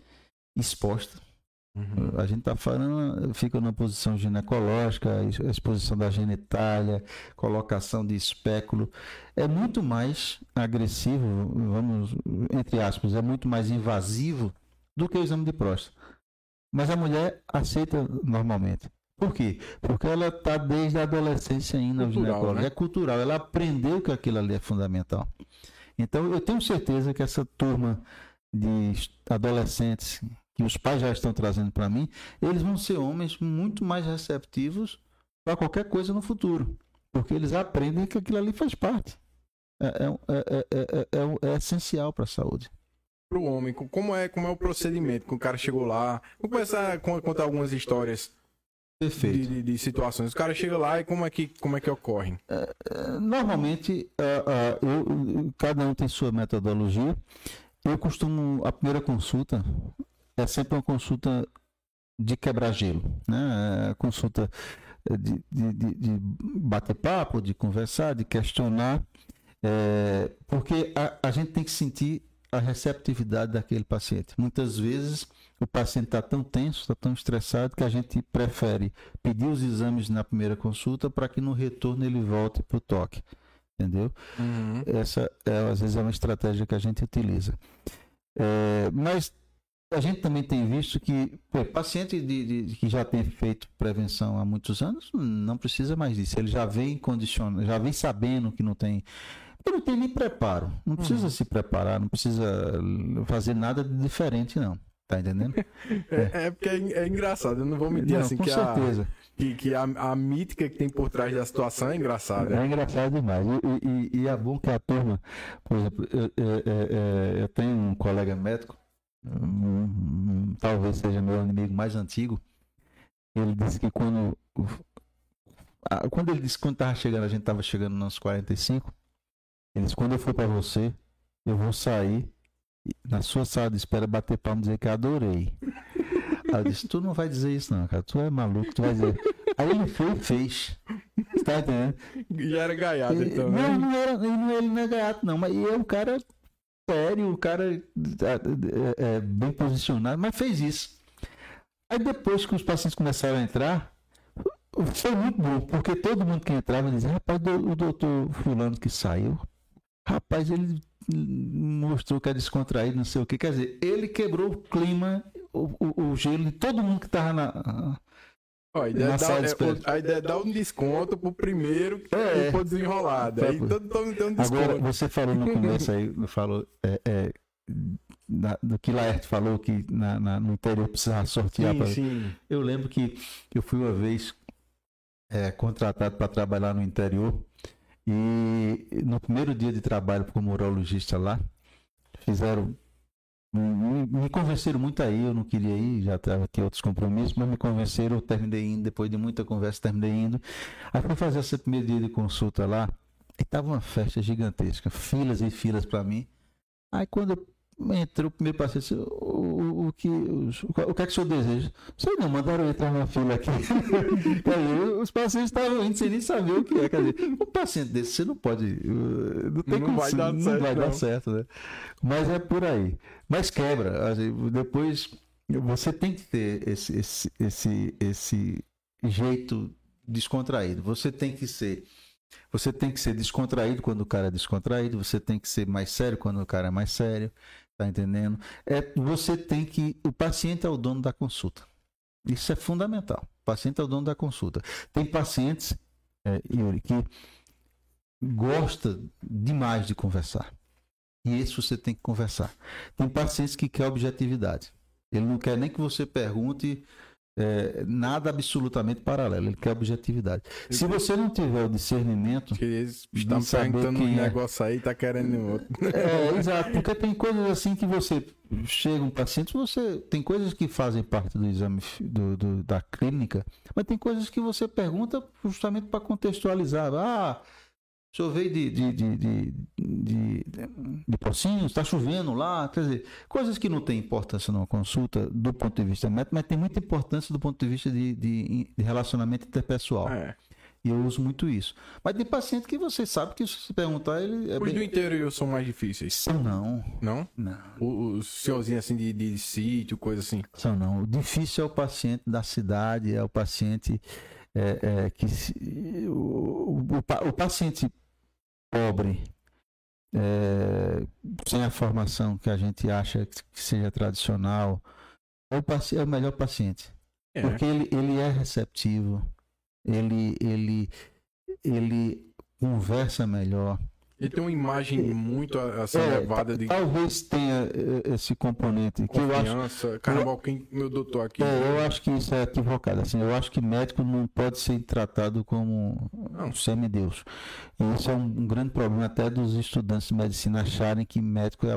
exposta? Uhum. A gente está falando, fica na posição ginecológica, exposição da genitália, colocação de espéculo, é muito mais agressivo, vamos, entre aspas, é muito mais invasivo do que o exame de próstata. Mas a mulher aceita normalmente. Por quê? Porque ela está desde a adolescência indo ao Cultural, né? É cultural, ela aprendeu que aquilo ali é fundamental. Então eu tenho certeza que essa turma de adolescentes que os pais já estão trazendo para mim, eles vão ser homens muito mais receptivos para qualquer coisa no futuro. Porque eles aprendem que aquilo ali faz parte. É, é, é, é essencial para a saúde para o homem, como é, como é o procedimento, que o cara chegou lá, vamos começar a contar algumas histórias Perfeito. De, de, situações. O cara chega lá e como é que, como é que ocorre? É, normalmente, uh, uh, eu, cada um tem sua metodologia. Eu costumo, a primeira consulta é sempre uma consulta de quebrar-gelo, né? É consulta de, de, de, bater papo, de conversar, de questionar, é, porque a, a gente tem que sentir a receptividade daquele paciente. Muitas vezes o paciente está tão tenso, está tão estressado que a gente prefere pedir os exames na primeira consulta para que no retorno ele volte para o toque. Entendeu? Uhum. Essa é, às vezes é uma estratégia que a gente utiliza. É, mas a gente também tem visto que pô, paciente de, de, que já tem feito prevenção há muitos anos não precisa mais disso. Ele já vem condicionado, já vem sabendo que não tem eu não tem nem preparo. Não precisa uhum. se preparar, não precisa fazer nada de diferente, não. Tá entendendo? [LAUGHS] É, é porque é, é, engraçado, eu não vou mentir não, assim com que, certeza. A, que, que a, a, mítica que tem por trás da situação é engraçada. É engraçado demais. E, e, e é bom que a turma, por exemplo, eu, eu, eu, eu tenho um colega médico, um, um, talvez seja meu inimigo mais antigo. Ele disse que quando. Quando ele disse que quando estava chegando, a gente estava chegando nos 45, ele disse, quando eu for para você, eu vou sair na sua sala de espera bater palma e dizer que adorei. Aí eu disse, tu não vai dizer isso não, cara. Tu é maluco, tu vai dizer. Aí ele foi e fez. Tá entendendo? E era gaiato, então, né? Não, não era, não, ele não é gaiato, não. Mas é um cara sério, um cara é, é, é, bem posicionado, mas fez isso. Aí depois que os pacientes começaram a entrar, foi muito bom, porque todo mundo que entrava dizia, rapaz, o doutor fulano que saiu, Rapaz, ele mostrou que é descontraído, não sei o que. Quer dizer, ele quebrou o clima, o, o, o gelo de todo mundo que estava na. Ó, a, ideia dá, é, a ideia é dar um desconto pro primeiro que é, for desenrolado. Aí todo mundo tem um desconto. Agora, você falou no começo aí, falou é, é, da, do que Laerte falou que na, na, no interior precisava sortear. Sim, pra... sim. Eu lembro que eu fui uma vez é, contratado para trabalhar no interior e no primeiro dia de trabalho como urologista lá, fizeram. Me, me convenceram muito aí, eu não queria ir, já estava aqui outros compromissos, mas me convenceram, eu terminei indo, depois de muita conversa, terminei indo. Aí fui fazer esse primeiro dia de consulta lá, e estava uma festa gigantesca, filas e filas para mim. Aí quando eu entrou o primeiro paciente, o, o, que, o, o que é que o senhor deseja? Sei não, mandaram entrar na fila aqui. [LAUGHS] dizer, os pacientes estavam indo sem nem saber o que é. Quer dizer, um paciente desse, você não pode. Uh, não tem não como, vai dar não certo. Vai não. dar certo, né? Mas é por aí. Mas quebra. Depois você tem que ter esse, esse, esse, esse jeito descontraído. Você tem que ser você tem que ser descontraído quando o cara é descontraído, você tem que ser mais sério quando o cara é mais sério, tá entendendo? É, você tem que. O paciente é o dono da consulta. Isso é fundamental. O paciente é o dono da consulta. Tem pacientes, é, Yuri, que gosta demais de conversar. E isso você tem que conversar. Tem pacientes que quer objetividade. Ele não quer nem que você pergunte é, nada absolutamente paralelo, ele quer objetividade. Se você não tiver o discernimento. Estão de perguntando um é. negócio aí, tá querendo outro. É, [LAUGHS] exato, porque tem coisas assim que você chega um paciente, você tem coisas que fazem parte do exame do, do da clínica, mas tem coisas que você pergunta justamente para contextualizar. Ah, senhor veio de, de, de, de, de, de Pocinhos, está chovendo lá, quer dizer, coisas que não têm importância numa consulta do ponto de vista médico, mas tem muita importância do ponto de vista de, de, de relacionamento interpessoal. É. E eu uso muito isso. Mas tem paciente que você sabe que se você perguntar, ele. É Os bem... do interior são mais difíceis. São não. Não? Não. Os senhorzinhos assim de, de sítio, coisa assim. São não. O difícil é o paciente da cidade, é o paciente é, é, que. O, o, o, paciente pobre, é, sem a formação que a gente acha que seja tradicional, é o, é o melhor paciente. É. Porque ele, ele é receptivo, ele, ele, ele conversa melhor. Ele tem uma imagem muito a, a ser É, levada de Talvez tenha eh, esse componente que eu acho confiança. Caramba, quem meu doutor aqui. É, eu acho que isso é equivocado. Assim, eu acho que médico não pode ser tratado como um semideus. E isso é um, um grande problema até dos estudantes de medicina acharem que médico é